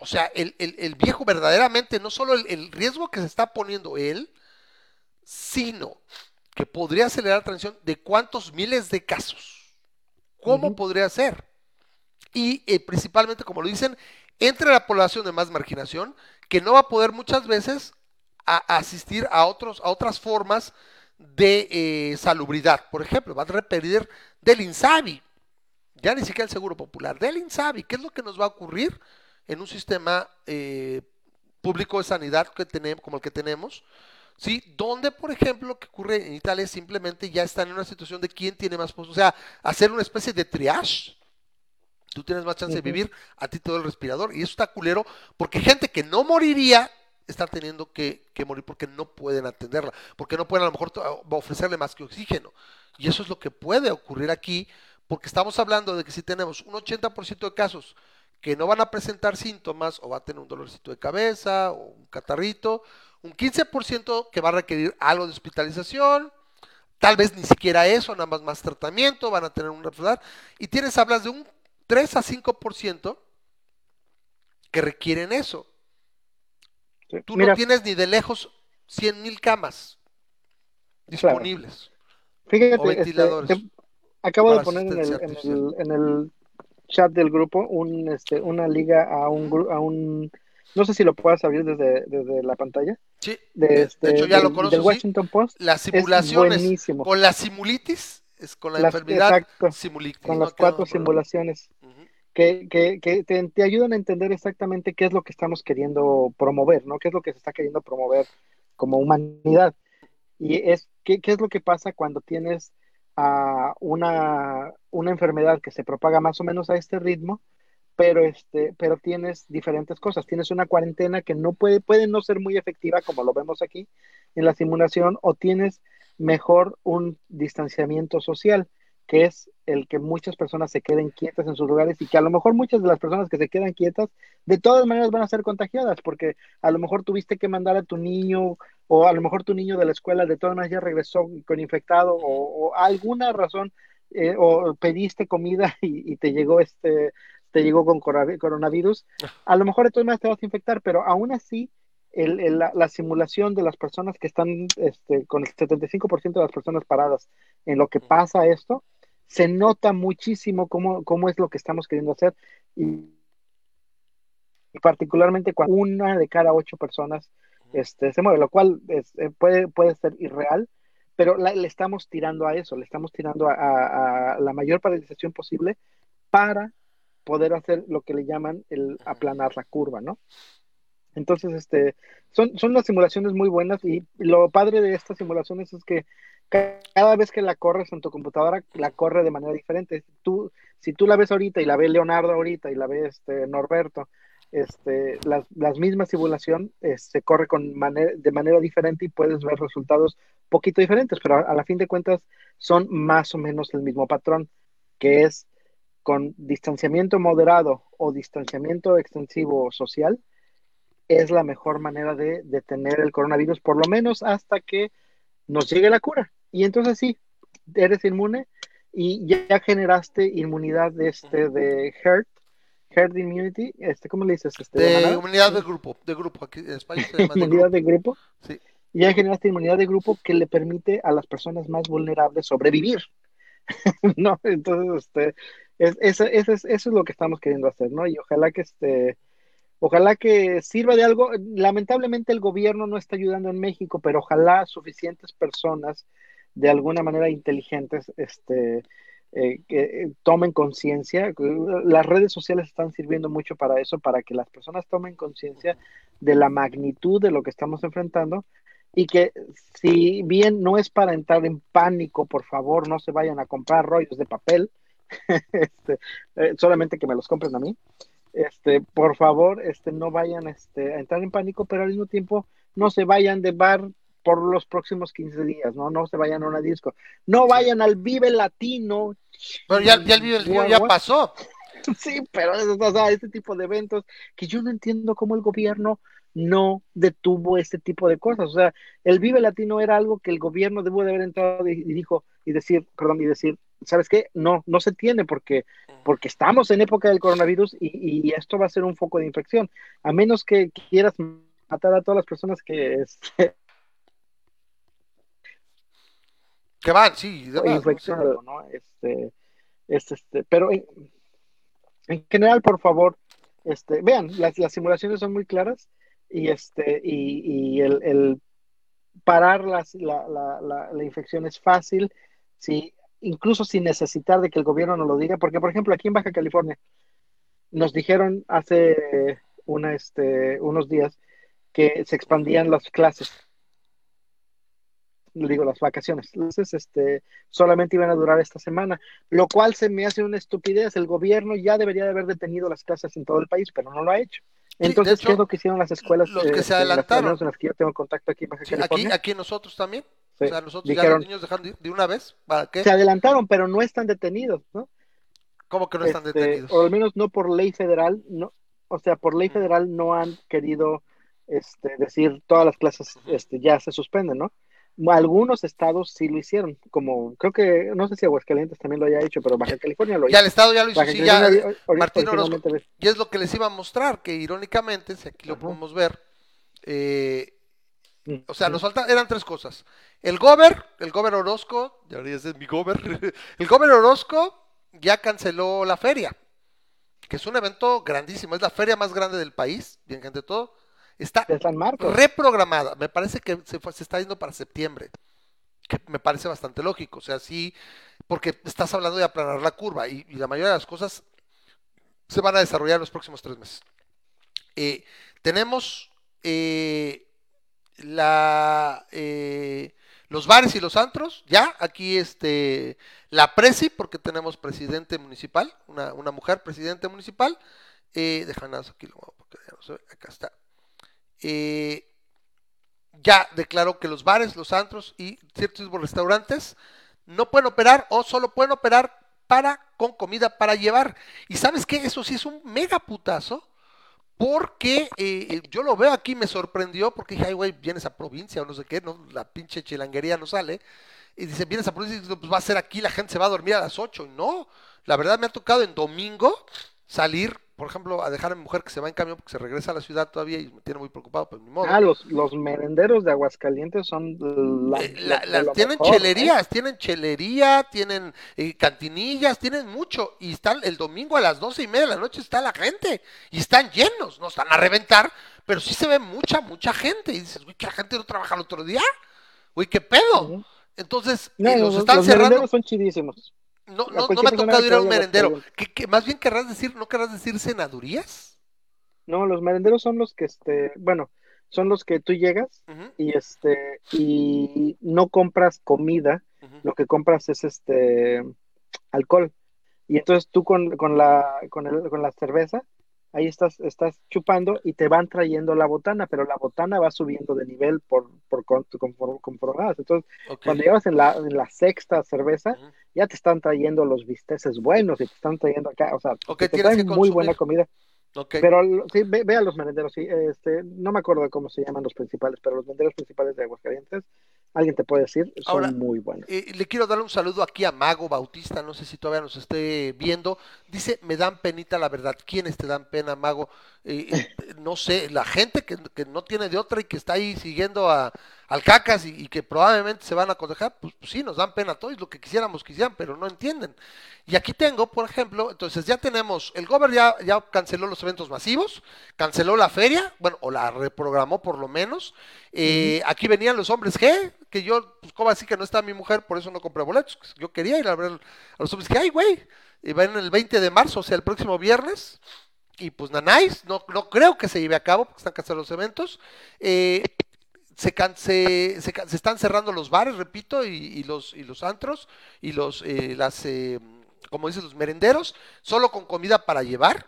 O sea, el, el- el viejo verdaderamente, no solo el, el riesgo que se está poniendo él, sino que podría acelerar la transición de cuántos miles de casos. ¿Cómo podría ser? Y eh, principalmente, como lo dicen, entre la población de más marginación, que no va a poder muchas veces a- a asistir a, otros, a otras formas de eh, salubridad. Por ejemplo, va a repetir del INSABI, ya ni siquiera el Seguro Popular, del INSABI. ¿Qué es lo que nos va a ocurrir en un sistema eh, público de sanidad que tenemos, como el que tenemos? ¿sí? Donde, por ejemplo, lo que ocurre en Italia es simplemente ya están en una situación de quién tiene más puestos, o sea, hacer una especie de triage. Tú tienes más chance de vivir, a ti te doy el respirador. Y eso está culero porque gente que no moriría está teniendo que, que morir porque no pueden atenderla, porque no pueden a lo mejor ofrecerle más que oxígeno. Y eso es lo que puede ocurrir aquí, porque estamos hablando de que si tenemos un 80% de casos que no van a presentar síntomas o va a tener un dolorcito de cabeza o un catarrito, un 15% que va a requerir algo de hospitalización, tal vez ni siquiera eso, nada más más tratamiento, van a tener un enfermedad, y tienes, hablas de un 3 a 5% que requieren eso. Sí. Tú Mira, no tienes ni de lejos 100 mil camas Claro. disponibles. fíjate, o este, ventiladores acabo de poner en el, asistencia en, artificial. el, en el chat del grupo un, este, una liga a un, a un, no sé si lo puedas abrir desde, desde la pantalla, Sí, de, este, de hecho ya del, lo conozco, del sí. Washington Post. Las Es simulaciones con la simulitis, es con la Las- enfermedad exacto, simulitis. con ¿no? las cuatro simulaciones. Ujú. que, que, que te, te ayudan a entender exactamente qué es lo que estamos queriendo promover, ¿no? ¿Qué es lo que se está queriendo promover como humanidad? Y es qué, qué es lo que pasa cuando tienes ah, una, una enfermedad que se propaga más o menos a este ritmo, pero este, pero tienes diferentes cosas. Tienes una cuarentena que no puede, puede no ser muy efectiva, como lo vemos aquí en la simulación, o tienes mejor un distanciamiento social, que es el que muchas personas se queden quietas en sus lugares y que a lo mejor muchas de las personas que se quedan quietas de todas maneras van a ser contagiadas, porque a lo mejor tuviste que mandar a tu niño o a lo mejor tu niño de la escuela de todas maneras ya regresó con infectado o, o alguna razón eh, o pediste comida y, y te llegó este te llegó con coronavirus, a lo mejor de todas maneras te vas a infectar, pero aún así el- el- la, la simulación de las personas que están este, con el 75% de las personas paradas en lo que pasa esto, se nota muchísimo cómo, cómo es lo que estamos queriendo hacer y, particularmente cuando una de cada ocho personas este, se mueve, lo cual es- eh, puede, puede ser irreal, pero la- le estamos tirando a eso, le estamos tirando a, la mayor paralización posible para poder hacer lo que le llaman el aplanar la curva, ¿no? Entonces, este, son, son unas simulaciones muy buenas y lo padre de estas simulaciones es que cada vez que la corres en tu computadora, la corre de manera diferente. Tú, si tú la ves ahorita y la ve Leonardo ahorita y la ve este, Norberto, este, las, las mismas simulación se corre con de manera diferente y puedes ver resultados poquito diferentes, pero a, a la fin de cuentas son más o menos el mismo patrón, que es con distanciamiento moderado o distanciamiento extensivo social, es la mejor manera de detener el coronavirus, por lo menos hasta que nos llegue la cura. Y entonces sí, eres inmune y ya generaste inmunidad de este de herd, herd immunity, este, ¿cómo le dices? Este, De manada? unidad de grupo, de grupo, aquí en español se llama de inmunidad grupo. de grupo. Sí. Ya generaste inmunidad de grupo que le permite a las personas más vulnerables sobrevivir. ¿No? Entonces, este, es, es- es- es- eso es lo que estamos queriendo hacer, ¿no? Y ojalá que este, ojalá que sirva de algo. Lamentablemente el gobierno no está ayudando en México, pero ojalá suficientes personas de alguna manera inteligentes, este, eh, que eh, tomen conciencia. Las redes sociales están sirviendo mucho para eso, para que las personas tomen conciencia de la magnitud de lo que estamos enfrentando y que si bien no es para entrar en pánico, por favor, no se vayan a comprar rollos de papel, este, eh, solamente que me los compren a mí. Este, por favor, este, no vayan este, a entrar en pánico, pero al mismo tiempo no se vayan de bar por los próximos 15 días, ¿no? No se vayan a una disco. No vayan al Vive Latino. Pero ya, ya el Vive Río ya pasó. Sí, pero o sea, este tipo de eventos que yo no entiendo cómo el gobierno no detuvo este tipo de cosas. O sea, el Vive Latino era algo que el gobierno debió de haber entrado y, y dijo y decir, perdón, y decir, ¿sabes qué? No, no se tiene porque porque estamos en época del coronavirus y, y esto va a ser un foco de infección. A menos que quieras matar a todas las personas que este, Que van, sí, demás, ¿no? Este, este, este, pero en, en general, por favor, este, vean, las, las simulaciones son muy claras y este, y, y el, el parar las, la, la, la, la infección es fácil, sí, incluso sin necesitar de que el gobierno nos lo diga, porque por ejemplo aquí en Baja California nos dijeron hace una, este, unos días que se expandían las clases digo, las vacaciones. Entonces, este, solamente iban a durar esta semana, lo cual se me hace una estupidez. El gobierno ya debería de haber detenido las clases en todo el país, pero no lo ha hecho. Entonces, hecho, ¿qué es lo que hicieron las escuelas? los que se este, las adelantaron. en las que yo tengo contacto aquí en Baja Sí, aquí, California? aquí nosotros también. Sí. O sea, nosotros ya Dijeron- los niños dejaron de una vez. ¿Para qué? Se adelantaron, pero no están detenidos, ¿no? ¿Cómo que no están Este, detenidos? O al menos no por ley federal, no, o sea, por ley federal no han querido este, decir todas las clases este, ya se suspenden, ¿no? Algunos estados sí lo hicieron, como creo que, no sé si Aguascalientes también lo haya hecho, pero Baja California lo hizo. Ya el Estado ya lo hizo, Baja sí, ya. Ori- Martín Orozco. Y es lo que les iba a mostrar, que irónicamente, si aquí lo Ajá. podemos ver, eh, o sea, nos faltan, eran tres cosas. El Gober, el Gober Orozco, ya es mi Gober, el Gober Orozco ya canceló la feria, que es un evento grandísimo, es la feria más grande del país, bien gente todo, está de San Marcos. reprogramada, me parece que se, está yendo para septiembre, que me parece bastante lógico, o sea, sí, porque estás hablando de aplanar la curva y, y la mayoría de las cosas se van a desarrollar en los próximos tres meses. Eh, tenemos eh, la, eh, los bares y los antros, ya, aquí este, la presi, porque tenemos presidente municipal, una, una mujer presidente municipal, eh, aquí lo porque ya no se ve, acá está. Eh, ya declaró que los bares, los antros y ciertos restaurantes no pueden operar o solo pueden operar para con comida para llevar. Y sabes qué, eso sí es un mega putazo. Porque eh, eh, yo lo veo aquí, me sorprendió, porque dije, ay, güey, vienes a provincia o no sé qué, no, la pinche chilanguería no sale. Y dice, vienes a provincia, y pues va a ser aquí, la gente se va a dormir a las 8. Y no, la verdad me ha tocado en domingo salir, por ejemplo, a dejar a mi mujer que se va en camión porque se regresa a la ciudad todavía y me tiene muy preocupado, pues ni modo. Ah, los, los merenderos de Aguascalientes son la, Eh, la- de lo tienen mejor, ¿eh? chelerías, tienen chelería, tienen eh, cantinillas, tienen mucho. Y están el domingo a las doce y media de la noche está la gente. Y están llenos, no están a reventar, pero sí se ve mucha, mucha gente. Y dices, güey, que la gente no trabaja el otro día. Güey, qué pedo. Entonces, No, eh, los los, están los cerrando. merenderos son chidísimos. No, no, no me ha tocado ir a un merendero. ¿Qué, qué- más bien querrás decir, no querrás decir senadurías? No, los merenderos son los que, este, bueno, son los que tú llegas y este, y no compras comida, lo que compras es este alcohol. Y entonces tú con, con la, con el- con la cerveza, ahí estás, estás chupando y te van trayendo la botana, pero la botana va subiendo de nivel por, por, con-. Entonces, cuando llevas en la, en la sexta cerveza, ya te están trayendo los bisteces buenos y te están trayendo acá, o sea, te traen muy buena comida. Ok. Pero sí, ve, ve a los merenderos, sí, este, no me acuerdo de cómo se llaman los principales, pero los merenderos principales de Aguascalientes, alguien te puede decir, son Ahora, muy buenos. Eh, le quiero dar un saludo aquí a Mago Bautista, no sé si todavía nos esté viendo. Dice, me dan penita la verdad. ¿Quiénes te dan pena, Mago? No sé, la gente que, que no tiene de otra y que está ahí siguiendo a, al cacas y, y que probablemente se van a cotejar, pues, pues sí, nos dan pena a todos, lo que quisiéramos quisieran, pero no entienden. Y aquí tengo, por ejemplo, entonces ya tenemos, el Gober ya, ya canceló los eventos masivos, canceló la feria, bueno, o la reprogramó por lo menos. Eh, Aquí venían los hombres G, que yo, pues, como así que no está mi mujer, por eso no compré boletos. Yo quería ir a ver a los hombres G, ay, güey, y van el 20 de marzo, o sea, el próximo viernes. Y pues nanáis, no, no creo que se lleve a cabo porque están cancelados los eventos. Eh, se, can- se, se se están cerrando los bares, repito, y, y los, y los antros, y los, eh, las, eh, como dices, los merenderos, solo con comida para llevar.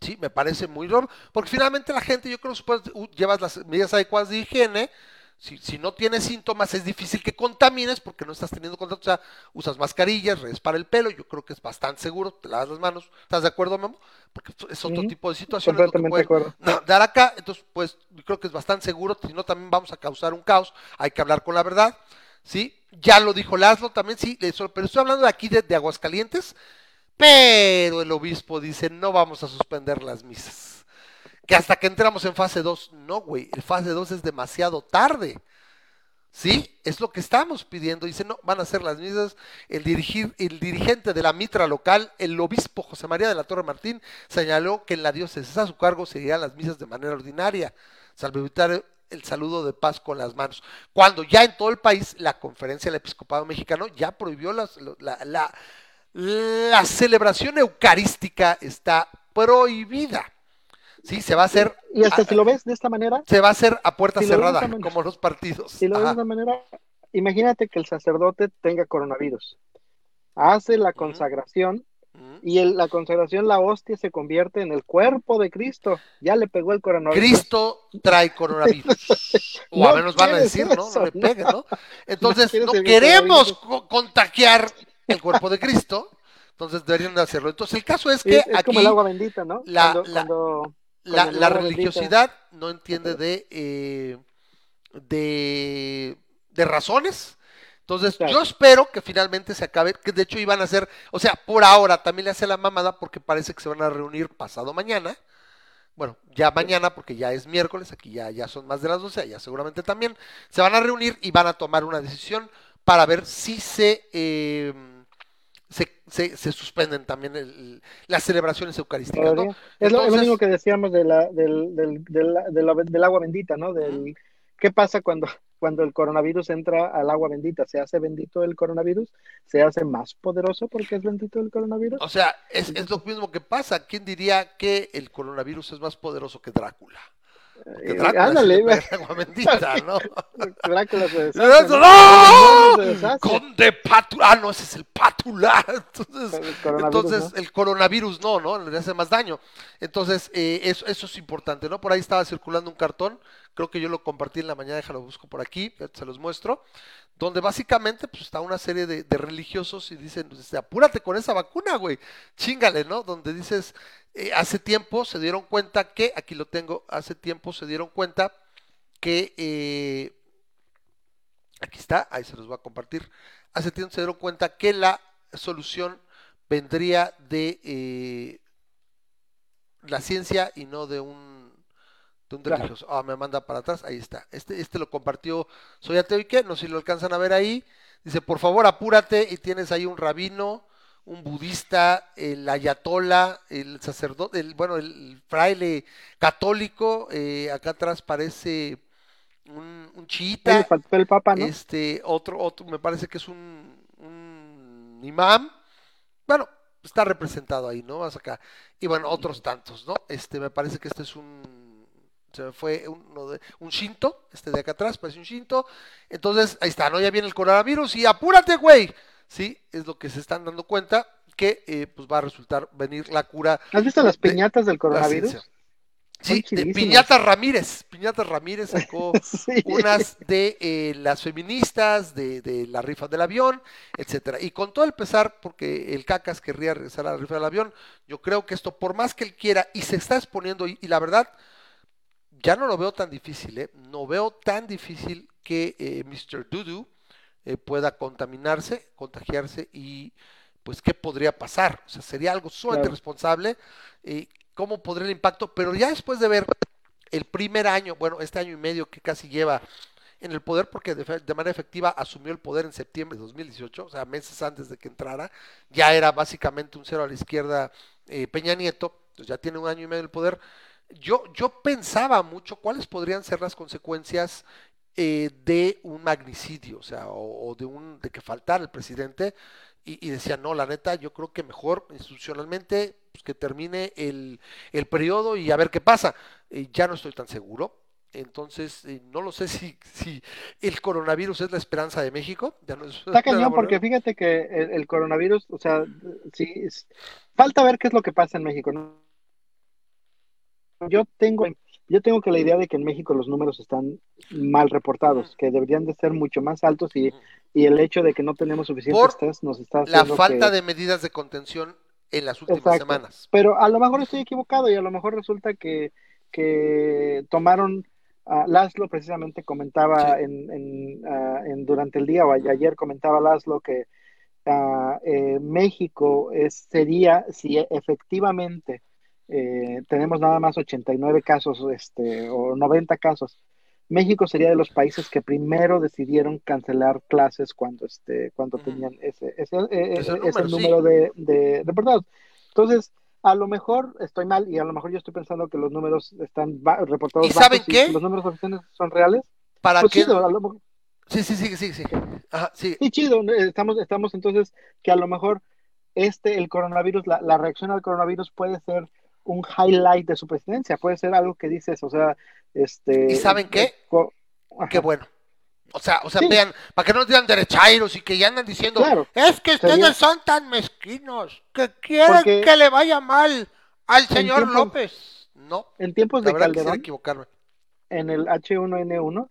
Sí, me parece muy raro, porque finalmente la gente, yo creo que llevas las medidas adecuadas de higiene, si, si no tienes síntomas es difícil que contamines porque no estás teniendo contacto, o sea, usas mascarillas, redes para el pelo, yo creo que es bastante seguro, te lavas las manos, ¿estás de acuerdo, Memo? Porque es otro tipo de que Completamente de acuerdo. dar acá, entonces pues yo creo que es bastante seguro, si no también vamos a causar un caos, hay que hablar con la verdad, ¿sí? Ya lo dijo Laszlo también, sí, pero estoy hablando de aquí de, de Aguascalientes, pero el obispo dice, no vamos a suspender las misas. Que hasta que entramos en fase 2, no, güey, el fase 2 es demasiado tarde. ¿Sí? Es lo que estamos pidiendo. Dice, no, van a hacer las misas. El, dirigir, el dirigente de la mitra local, el obispo José María de la Torre Martín, señaló que en la diócesis a su cargo seguirán las misas de manera ordinaria, salvo evitar el saludo de paz con las manos. Cuando ya en todo el país la conferencia del episcopado mexicano ya prohibió las- la, la- la celebración eucarística, está prohibida. Sí, se va a hacer Y hasta a- si lo ves de esta manera, se va a hacer a puerta Si cerrada, manera- como los partidos. si lo ves de esta manera, imagínate que el sacerdote tenga coronavirus. Hace la consagración y en la consagración la hostia se convierte en el cuerpo de Cristo. Ya le pegó el coronavirus. Cristo trae coronavirus. O No a menos van a decir, ¿no? eso, No le no. peguen, ¿no? Entonces, no queremos co- contagiar el cuerpo de Cristo. Entonces deberían de hacerlo. Entonces, el caso es que Es, es aquí como el agua bendita, ¿no? la- cuando, la- cuando- la, bendita. religiosidad no entiende de, eh, de, de razones. Entonces, yo espero que finalmente se acabe, que de hecho iban a hacer, o sea, por ahora también le hace la mamada porque parece que se van a reunir pasado mañana. Bueno, ya mañana, porque ya es miércoles, aquí ya, ya son más de las 12, ya seguramente también. Se van a reunir y van a tomar una decisión para ver si se, eh, se, se- se suspenden también el- las celebraciones eucarísticas, ¿no? Es, lo, mismo que decíamos de la, del, del, del, del agua bendita, ¿no? Del, ¿Qué pasa cuando, cuando el coronavirus entra al agua bendita? ¿Se hace bendito el coronavirus? ¿Se hace más poderoso porque es bendito el coronavirus? O sea, es, es lo mismo que pasa. ¿Quién diría que el coronavirus es más poderoso que Drácula? Eh, Drácula ándale, agua bendita, ¿no? Drácula se deshace, ¡No! Conde Pátula. Ah, no, ese es el Pátula. Entonces, El entonces ¿no? el coronavirus no, ¿no? Le hace más daño. Entonces, eh, eso, eso es importante, ¿no? Por ahí estaba circulando un cartón, creo que yo lo compartí en la mañana, déjalo busco por aquí, se los muestro, donde básicamente pues, está una serie de, de religiosos y dicen, pues, apúrate con esa vacuna, güey, chingale, ¿no? Donde dices, eh, hace tiempo se dieron cuenta que, aquí lo tengo, hace tiempo se dieron cuenta que, eh, aquí está, ahí se los voy a compartir, hace tiempo se dieron cuenta que la solución vendría de eh, la ciencia y no de un, de un Claro. religioso. Ah, me manda para atrás, ahí está. Este, este lo compartió Soy Ateo y qué, no sé si lo alcanzan a ver ahí. Dice, por favor, apúrate y tienes ahí un rabino, un budista, el ayatola, el sacerdote, el, bueno, el fraile católico, eh, acá atrás parece un, un chiita le faltó el papa, ¿no? este otro otro me parece que es un, un imam bueno está representado ahí no más acá y bueno otros tantos no este me parece que este es un se me fue uno de, un shinto este de acá atrás parece un shinto entonces ahí está no ya viene el coronavirus y apúrate güey sí es lo que se están dando cuenta que eh, pues va a resultar venir la cura ¿Has visto las de- piñatas del coronavirus? sí de piñata Ramírez piñata Ramírez sacó Sí. unas de eh, las feministas, de, de la rifa del avión, etcétera. Y con todo el pesar, porque el Cacas querría regresar a la rifa del avión, yo creo que esto, por más que él quiera, y se está exponiendo, y, y la verdad, ya no lo veo tan difícil, ¿eh? No veo tan difícil que eh, Mr. Dudu eh, pueda contaminarse, contagiarse y pues qué podría pasar. O sea, sería algo sumamente Claro. responsable. eh, ¿Cómo podría el impacto? Pero ya después de ver el primer año, bueno, este año y medio que casi lleva en el poder, porque de, de manera efectiva asumió el poder en septiembre de 2018, o sea, meses antes de que entrara, ya era básicamente un cero a la izquierda eh, Peña Nieto, entonces ya tiene un año y medio el poder. Yo, yo pensaba mucho cuáles podrían ser las consecuencias eh, de un magnicidio, o sea, o, o de un de que faltara el presidente, y, y decía, no, la neta, yo creo que mejor institucionalmente pues, que termine el, el periodo y a ver qué pasa. Eh, ya no estoy tan seguro. Entonces, eh, no lo sé si, si el coronavirus es la esperanza de México. Ya no es- Está cañón porque fíjate que el, el coronavirus, o sea, sí, es- falta ver qué es lo que pasa en México, ¿no? Yo tengo, yo tengo que la idea de que en México los números están mal reportados, que deberían de ser mucho más altos y, y el hecho de que no tenemos suficientes test nos está la falta que- de medidas de contención en las últimas Exacto. semanas. Pero a lo mejor estoy equivocado y a lo mejor resulta que, que tomaron, ah, Laszlo precisamente comentaba Sí. en, en, ah, en- durante el día o ayer comentaba Laszlo que ah, eh, México es, sería, si efectivamente eh, tenemos nada más 89 casos este, o 90 casos, México sería de los países que primero decidieron cancelar clases cuando, este, cuando Ujú. tenían ese, ese, eh, Ese ese número, sí. número de, de reportados. Entonces, a lo mejor estoy mal y a lo mejor yo estoy pensando que los números están reportados ¿Y saben bajos qué? los números oficiales son reales. Para Pues chido, lo mejor- Sí, sí, sí, sí, sí. Ajá, sí. sí, chido. eh, Estamos, estamos entonces que a lo mejor este, el coronavirus, la, la reacción al coronavirus puede ser un highlight de su presidencia, puede ser algo que dices, o sea, este... ¿Y saben qué? Qué bueno. O sea, o sea, Sí. vean, para que no digan derechairos y que ya andan diciendo, Claro. es que ustedes Sería- son tan mezquinos que quieren Porque que le vaya mal al señor López. No, En tiempos de Calderón, equivocarme. en el H1N1,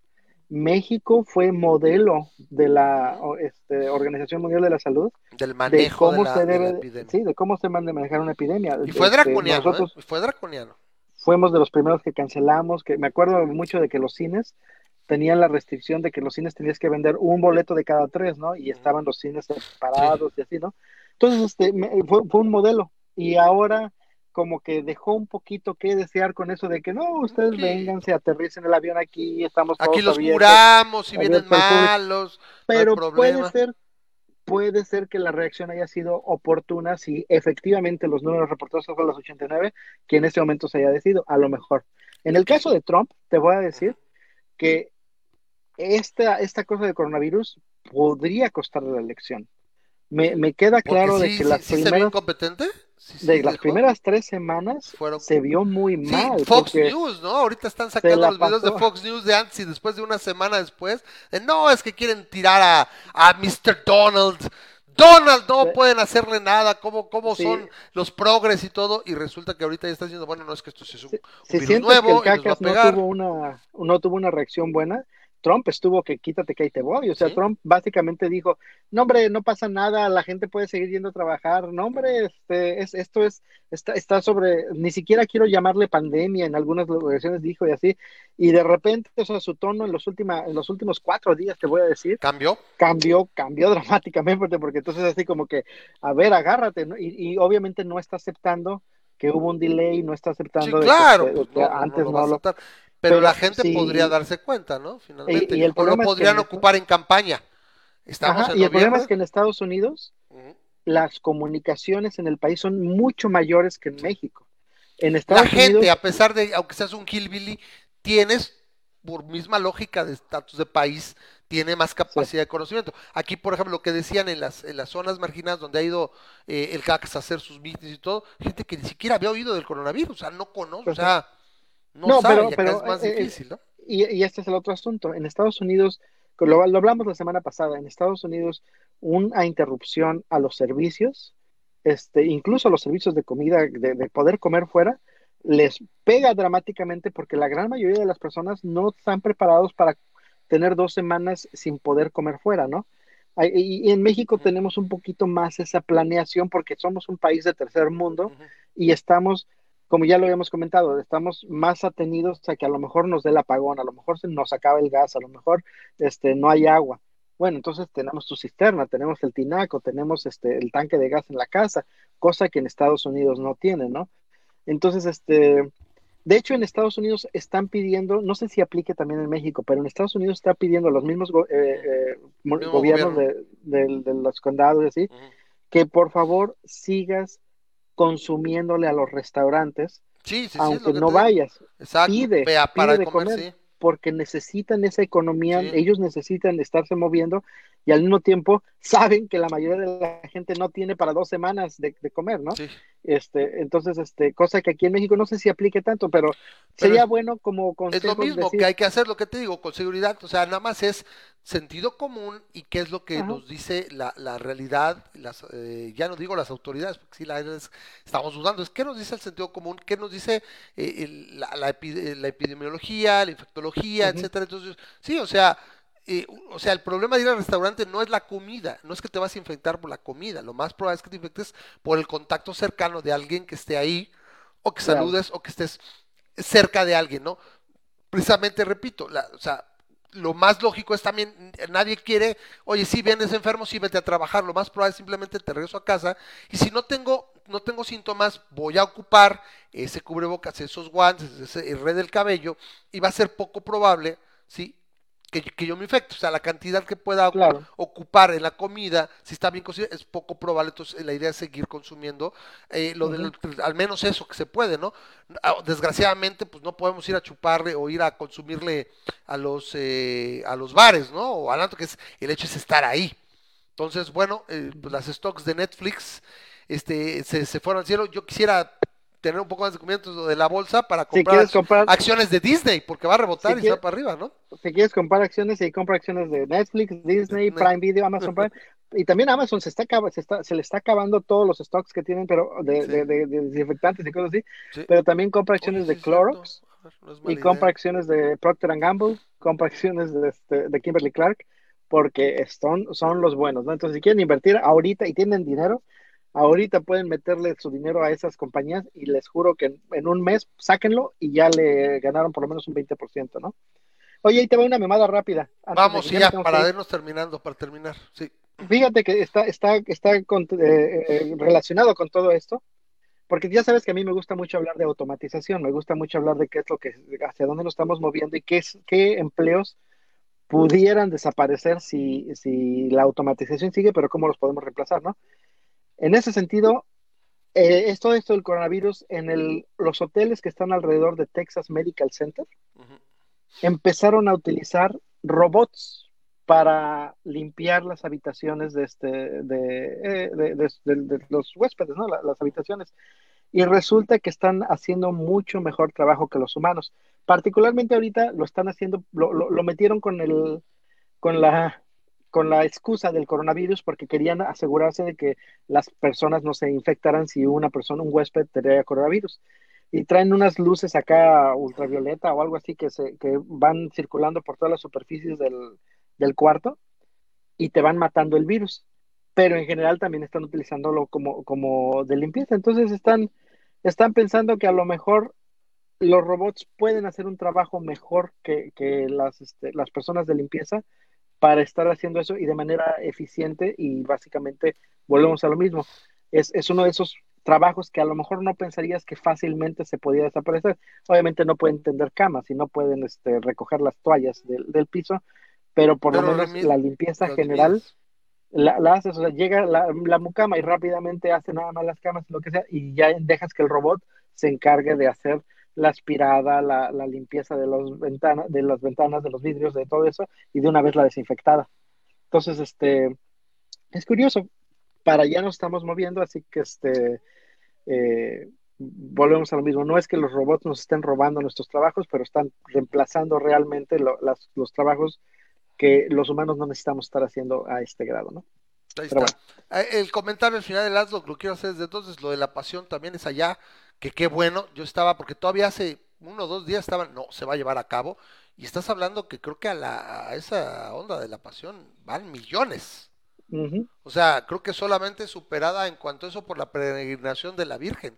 México fue modelo de la este, Organización Mundial de la Salud Del de manejo de, cómo la, se de la debe, epidemia. sí, de cómo se manejar una epidemia. Y fue Este, draconiano, nosotros ¿eh? Y fue draconiano. fuimos de los primeros que cancelamos, que me acuerdo mucho de que los cines tenían la restricción de que los cines tenías que vender un boleto de cada tres, ¿no? Y estaban los cines separados y así, ¿no? Entonces, este, me- fue, fue un modelo. Y ahora como que dejó un poquito que desear con eso de que no, ustedes Sí. vengan, se aterricen el avión aquí, estamos todos Aquí los abiertos". curamos, si vienen malos, Pero puede ser, puede ser que la reacción haya sido oportuna si efectivamente los números reportados fueron los 89, que en este momento se haya decidido, a lo mejor. En el caso de Trump, te voy a decir que esta, esta cosa de coronavirus podría costarle la elección. Me, me queda claro de que sí- las sí se primeras, incompetente. Sí, sí de las dejó. primeras tres semanas Fueron- se vio muy Sí, mal. Fox porque- News, ¿no? Ahorita están sacando los videos de. Fox News de antes y después de una semana después. de, no, es que quieren tirar a, a Mr. Donald. Donald, no Sí. pueden hacerle nada. ¿Cómo, cómo Sí. son los progres y todo? Y resulta que ahorita ya está diciendo, bueno, no es que esto sí es un, Si, un virus nuevo que y el nos va a cacas no tuvo una, no tuvo una reacción buena, Trump estuvo que quítate que ahí te voy. O sea, Sí. Trump básicamente dijo, no hombre, no pasa nada, la gente puede seguir yendo a trabajar. No hombre, este, es, esto es, está, está sobre, ni siquiera quiero llamarle pandemia, en algunas ocasiones dijo y así. Y de repente, o sea, su tono en los, última, en los últimos cuatro días, te voy a decir, Cambió. cambió, cambió dramáticamente, porque, entonces así como que, a ver, agárrate, ¿no? Y, y obviamente no está aceptando que hubo un delay, no está Sí, aceptando de que, claro. pues, no, antes no lo... Pero, pero la gente sí. podría darse cuenta, ¿no? Finalmente. Y- y el o lo es que podrían ocupar en campaña. Estamos Ajá, en y el problema es que en Estados Unidos las comunicaciones en el país son mucho mayores que en México. En La Estados gente, Unidos, a pesar de, aunque seas un hillbilly, tienes, por misma lógica de estatus de país, tiene más capacidad de conocimiento. Aquí, por ejemplo, lo que decían en las, en las zonas marginadas donde ha ido eh, el CACS a hacer sus mítines y todo, gente que ni siquiera había oído del coronavirus, o sea, no conoce, o sea, no, No, sabe, pero- y acá pero, es más eh, eh, difícil, ¿no? y, y este es el otro asunto, en Estados Unidos, lo, lo hablamos la semana pasada, en Estados Unidos una interrupción a los servicios, este, incluso a los servicios de comida, de, de poder comer fuera, les pega dramáticamente porque la gran mayoría de las personas no están preparados para tener dos semanas sin poder comer fuera, ¿no? Y, en México tenemos un poquito más esa planeación porque somos un país de tercer mundo y estamos, como ya lo habíamos comentado, estamos más atenidos a que a lo mejor nos dé el apagón, a lo mejor se nos acaba el gas, a lo mejor este, no hay agua. Bueno, entonces tenemos tu cisterna, tenemos el tinaco, tenemos este, el tanque de gas en la casa, cosa que en Estados Unidos no tienen, ¿no? Entonces, este, de hecho, en Estados Unidos están pidiendo, no sé si aplique también en México, pero en Estados Unidos está pidiendo a los mismos go- eh, eh, gobiernos gobierno. de, de- de los condados y así, que por favor sigas consumiéndole a los restaurantes, Sí, sí, aunque no vayas, Exacto, pide, para pide de comer, comer. porque necesitan esa economía, ellos necesitan estarse moviendo y al mismo tiempo saben que la mayoría de la gente no tiene para dos semanas de, de comer, ¿no? Sí. Este, entonces, este, cosa que aquí en México no sé si aplique tanto, pero, sería bueno como Es lo mismo decir, que hay que hacer, lo que te digo, con seguridad, o sea, nada más es sentido común y qué es lo que Ajá. nos dice la, la realidad, las, eh, ya no digo las autoridades, porque sí, la, es- estamos dudando, es qué nos dice el sentido común, qué nos dice eh, el- la, la epi- la epidemiología, la infectología, Ujú. etcétera. Entonces, sí, o sea, eh, o sea, el problema de ir al restaurante no es la comida, no es que te vas a infectar por la comida, lo más probable es que te infectes por el contacto cercano de alguien que esté ahí, o que Claro. saludes, o que estés cerca de alguien, ¿no? Precisamente, repito, la, o sea, lo más lógico es también, nadie quiere, oye, si vienes enfermo, sí vete a trabajar, lo más probable es simplemente te regreso a casa, y si no tengo, no tengo síntomas, voy a ocupar ese cubrebocas, esos guantes, ese red del cabello, y va a ser poco probable, ¿sí? Que, que yo me infecte, o sea, la cantidad que pueda Claro. ocupar en la comida, si está bien cocida, es poco probable, entonces la idea es seguir consumiendo eh, lo del, al menos eso que se puede, ¿no? Ah, Desgraciadamente, pues no podemos ir a chuparle o ir a consumirle a los eh, a los bares, ¿no? O al que es el hecho es estar ahí. Entonces, bueno, eh, pues las stocks de Netflix este, se, se fueron al cielo. Yo quisiera tener un poco más de conocimiento de la bolsa para comprar, acciones de Disney, porque va a rebotar Si y quieres- está para arriba, ¿no? Si quieres comprar acciones, y compra acciones de Netflix, Disney. Prime Video, Amazon Prime. Y también Amazon se está, se está, se le está acabando todos los stocks que tienen, pero de, Sí. de, de- de desinfectantes y cosas así. Sí. Pero también compra acciones Oye, de. Clorox ver, no y compra idea. acciones de Procter and Gamble, compra acciones de, este, de Kimberly Clark, porque son, son los buenos, ¿no? Entonces, si quieren invertir ahorita y tienen dinero, ahorita pueden meterle su dinero a esas compañías y les juro que en, en un mes sáquenlo y ya le ganaron por lo menos un 20%, ¿no? Oye, ahí te va una memada rápida. Vamos, ya, para irnos terminando, para terminar. Sí. Fíjate que está, está, está con- eh, eh, relacionado con todo esto, porque ya sabes que a mí me gusta mucho hablar de automatización, me gusta mucho hablar de qué es lo que, hacia dónde nos estamos moviendo y qué, es, qué empleos pudieran desaparecer si, si la automatización sigue, pero cómo los podemos reemplazar, ¿no? En ese sentido, eh, es todo esto del coronavirus en el, los hoteles que están alrededor de Texas Medical Center empezaron a utilizar robots para limpiar las habitaciones de, este, de, eh, de- de- de- de los huéspedes, ¿no? La- las habitaciones. Y resulta que están haciendo mucho mejor trabajo que los humanos. Particularmente ahorita lo están haciendo, lo, lo- lo metieron con el, con la, con la excusa del coronavirus porque querían asegurarse de que las personas no se infectaran si una persona, un huésped, tenía coronavirus. Y traen unas luces acá ultravioleta o algo así que, se, que van circulando por todas las superficies del, del cuarto y te van matando el virus. Pero en general también están utilizándolo como, como de limpieza. Entonces están, están pensando que a lo mejor los robots pueden hacer un trabajo mejor que, que las, este, las personas de limpieza para estar haciendo eso y de manera eficiente y básicamente volvemos a lo mismo. Es, es uno de esos trabajos que a lo mejor no pensarías que fácilmente se podía desaparecer. Obviamente no pueden tender camas y no pueden este, recoger las toallas del, del piso, pero por Pero lo menos la limpieza general la haces, o sea, llega la, la mucama y rápidamente hace nada más las camas, lo que sea, y ya dejas que el robot se encargue de hacer la aspirada, la, la limpieza de, los ventana, de las ventanas, de los vidrios, de todo eso, y de una vez la desinfectada. Entonces, este, es curioso, para allá nos estamos moviendo, así que este, eh, volvemos a lo mismo. No es que los robots nos estén robando nuestros trabajos, pero están reemplazando realmente lo- las- los trabajos que los humanos no necesitamos estar haciendo a este grado, ¿no? Ahí está. Eh, El comentario al final del Aslo lo quiero hacer desde entonces, lo de la pasión también es allá, que qué bueno, yo estaba, porque todavía hace uno o dos días estaban, no, se va a llevar a cabo, y estás hablando que creo que a, la, a esa onda de la pasión van millones. O sea, creo que solamente superada en cuanto a eso por la peregrinación de la Virgen,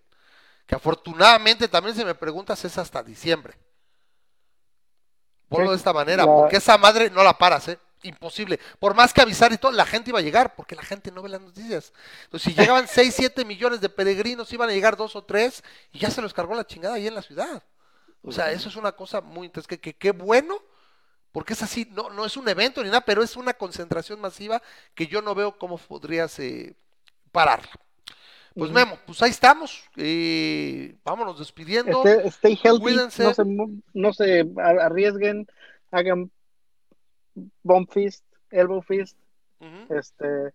que afortunadamente también si me preguntas es hasta diciembre. Ponlo de esta manera, la- porque esa madre no la paras, ¿eh? Imposible. Por más que avisar y todo, la gente iba a llegar, porque la gente no ve las noticias. Entonces, si llegaban 6, 7 millones de peregrinos, iban a llegar dos o tres, y ya se los cargó la chingada ahí en la ciudad. O sea, eso es una cosa muy interesante, que qué bueno, porque es así, no, no es un evento ni nada, pero es una concentración masiva que yo no veo cómo podrías eh, pararla. Pues. Memo, pues ahí estamos, eh, vámonos despidiendo. Este- stay healthy, Cuídense. no se, no arriesguen, hagan bomb fist, elbow fist, este,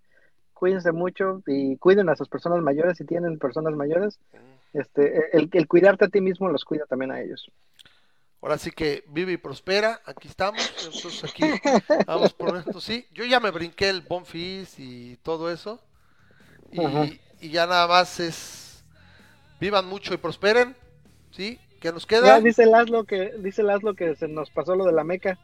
cuídense mucho y cuiden a sus personas mayores si tienen personas mayores. Este, el, el cuidarte a ti mismo los cuida también a ellos. Ahora sí que vive y prospera, aquí estamos, nosotros aquí vamos por esto, sí. Yo ya me brinqué el Bonfis y todo eso. Y, y ya nada más es vivan mucho y prosperen, ¿sí? ¿Qué nos Ya queda? dice Laszlo que dice Laszlo que se nos pasó lo de la Meca.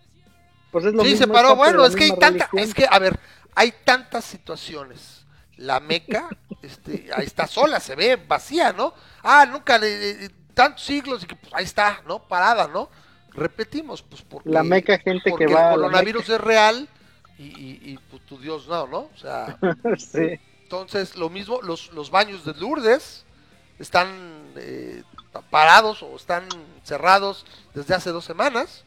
Pues es lo Sí, mismo, se paró. Bueno, es que hay tanta, es que, a ver, hay tantas situaciones. La Meca, este, ahí está sola, se ve vacía, ¿no? Ah, nunca, eh, tantos siglos y que pues, ahí está, ¿no? Parada, ¿no? Repetimos, pues porque La Meca, gente que va el coronavirus es real y, y, y, pues, tu Dios no, ¿no? O sea, sí. entonces lo mismo, los, los baños de Lourdes están eh, parados o están cerrados desde hace dos semanas.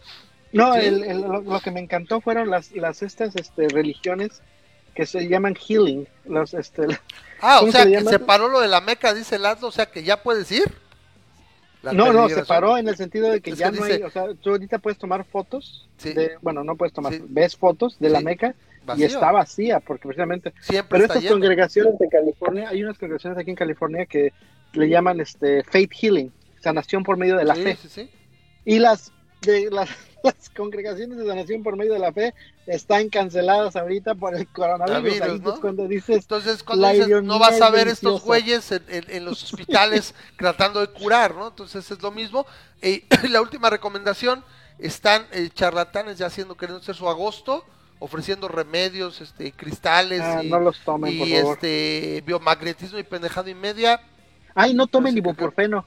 No, el- el- lo, lo que me encantó fueron las, las estas este, religiones que se llaman healing. Los, este, Ah, o ¿Cómo sea, se que llama? se paró lo de la Meca, dice Laszlo, o sea que ya puedes ir. La no, no, se paró en el sentido de que Es ya que no dice- hay, o sea, tú ahorita puedes tomar fotos, Sí. de, bueno, no puedes tomar, Sí. ves fotos de la. Meca y está vacía, porque precisamente Siempre Pero estas lleno. congregaciones de California, hay unas congregaciones aquí en California que le llaman este faith healing, sanación por medio de la Sí, fe. sí, sí. Y las de las, las congregaciones de sanación por medio de la fe están canceladas ahorita por el coronavirus. Coronavirus, Ahí ¿no? es cuando dices, Entonces, cuando dices, no vas a ver estos güeyes en, en- en los hospitales tratando de curar, ¿no? Entonces es lo mismo. Eh, la última recomendación, están eh, charlatanes ya haciendo, queriendo hacer su agosto, ofreciendo remedios, este, cristales ah, y, no los tomen, y, por favor. este biomagnetismo y pendejado y media. Ay, no tomen que- ibuprofeno.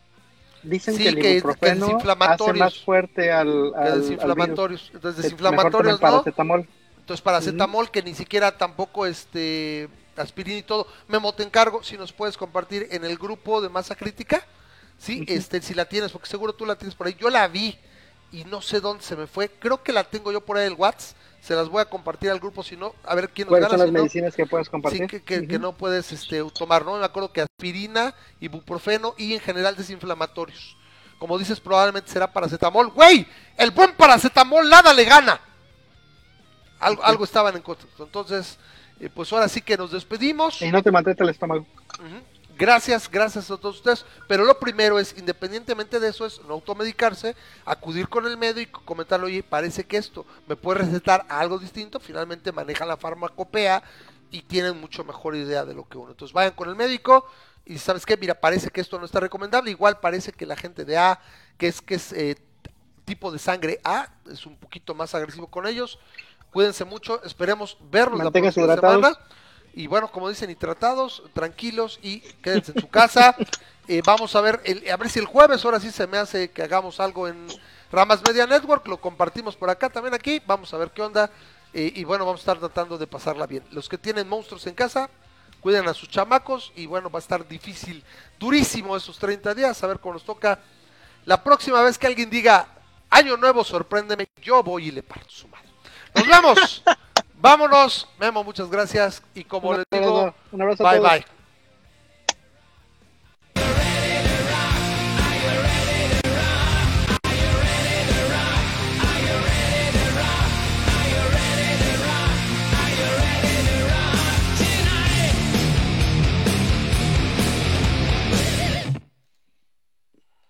Dicen Sí, que el que- que ibuprofeno hace desinflamatorios. más fuerte al, al- al virus. desinflamatorios. Entonces, desinflamatorios, ¿no? paracetamol. Entonces, paracetamol, que ni siquiera tampoco este aspirina y todo. Memo, te encargo si nos puedes compartir en el grupo de masa crítica. Sí, este, si la tienes, porque seguro tú la tienes por ahí. Yo la vi y no sé dónde se me fue. Creo que la tengo yo por ahí el WhatsApp. Se las voy a compartir al grupo, si no, a ver quién nos ¿Cuáles gana. son las si no- medicinas que puedes compartir? Sí, que, que- que Ujú. no puedes este, tomar, ¿no? Me acuerdo que aspirina, ibuprofeno y en general desinflamatorios. Como dices, probablemente será paracetamol. ¡Güey! El buen paracetamol nada le gana. Algo, algo estaban en contra. Entonces, eh, pues ahora sí que nos despedimos. Y no te maltrata el estómago. Ujú. Gracias, gracias a todos ustedes. Pero lo primero es, independientemente de eso, es no automedicarse, acudir con el médico y comentarle, oye, parece que esto me puede recetar algo distinto. Finalmente manejan la farmacopea y tienen mucho mejor idea de lo que uno. Entonces vayan con el médico y sabes qué, mira, parece que esto no está recomendable. Igual parece que la gente de A, que es que es eh, tipo de sangre A, es un poquito más agresivo con ellos. Cuídense mucho, esperemos verlos la Manténganse próxima semana. Y bueno, como dicen, y tratados, tranquilos y quédense en su casa. Eh, vamos a ver, el- a ver si el jueves, ahora sí se me hace que hagamos algo en Ramas Media Network, lo compartimos por acá también aquí, vamos a ver qué onda. Eh, y bueno, vamos a estar tratando de pasarla bien. Los que tienen monstruos en casa, cuiden a sus chamacos y bueno, va a estar difícil, durísimo esos 30 días, a ver cómo nos toca. La próxima vez que alguien diga, año nuevo, sorpréndeme, yo voy y le parto su madre. Nos vemos. Vámonos. Memo, muchas gracias. Y como Un les digo, un abrazo a bye todos. bye.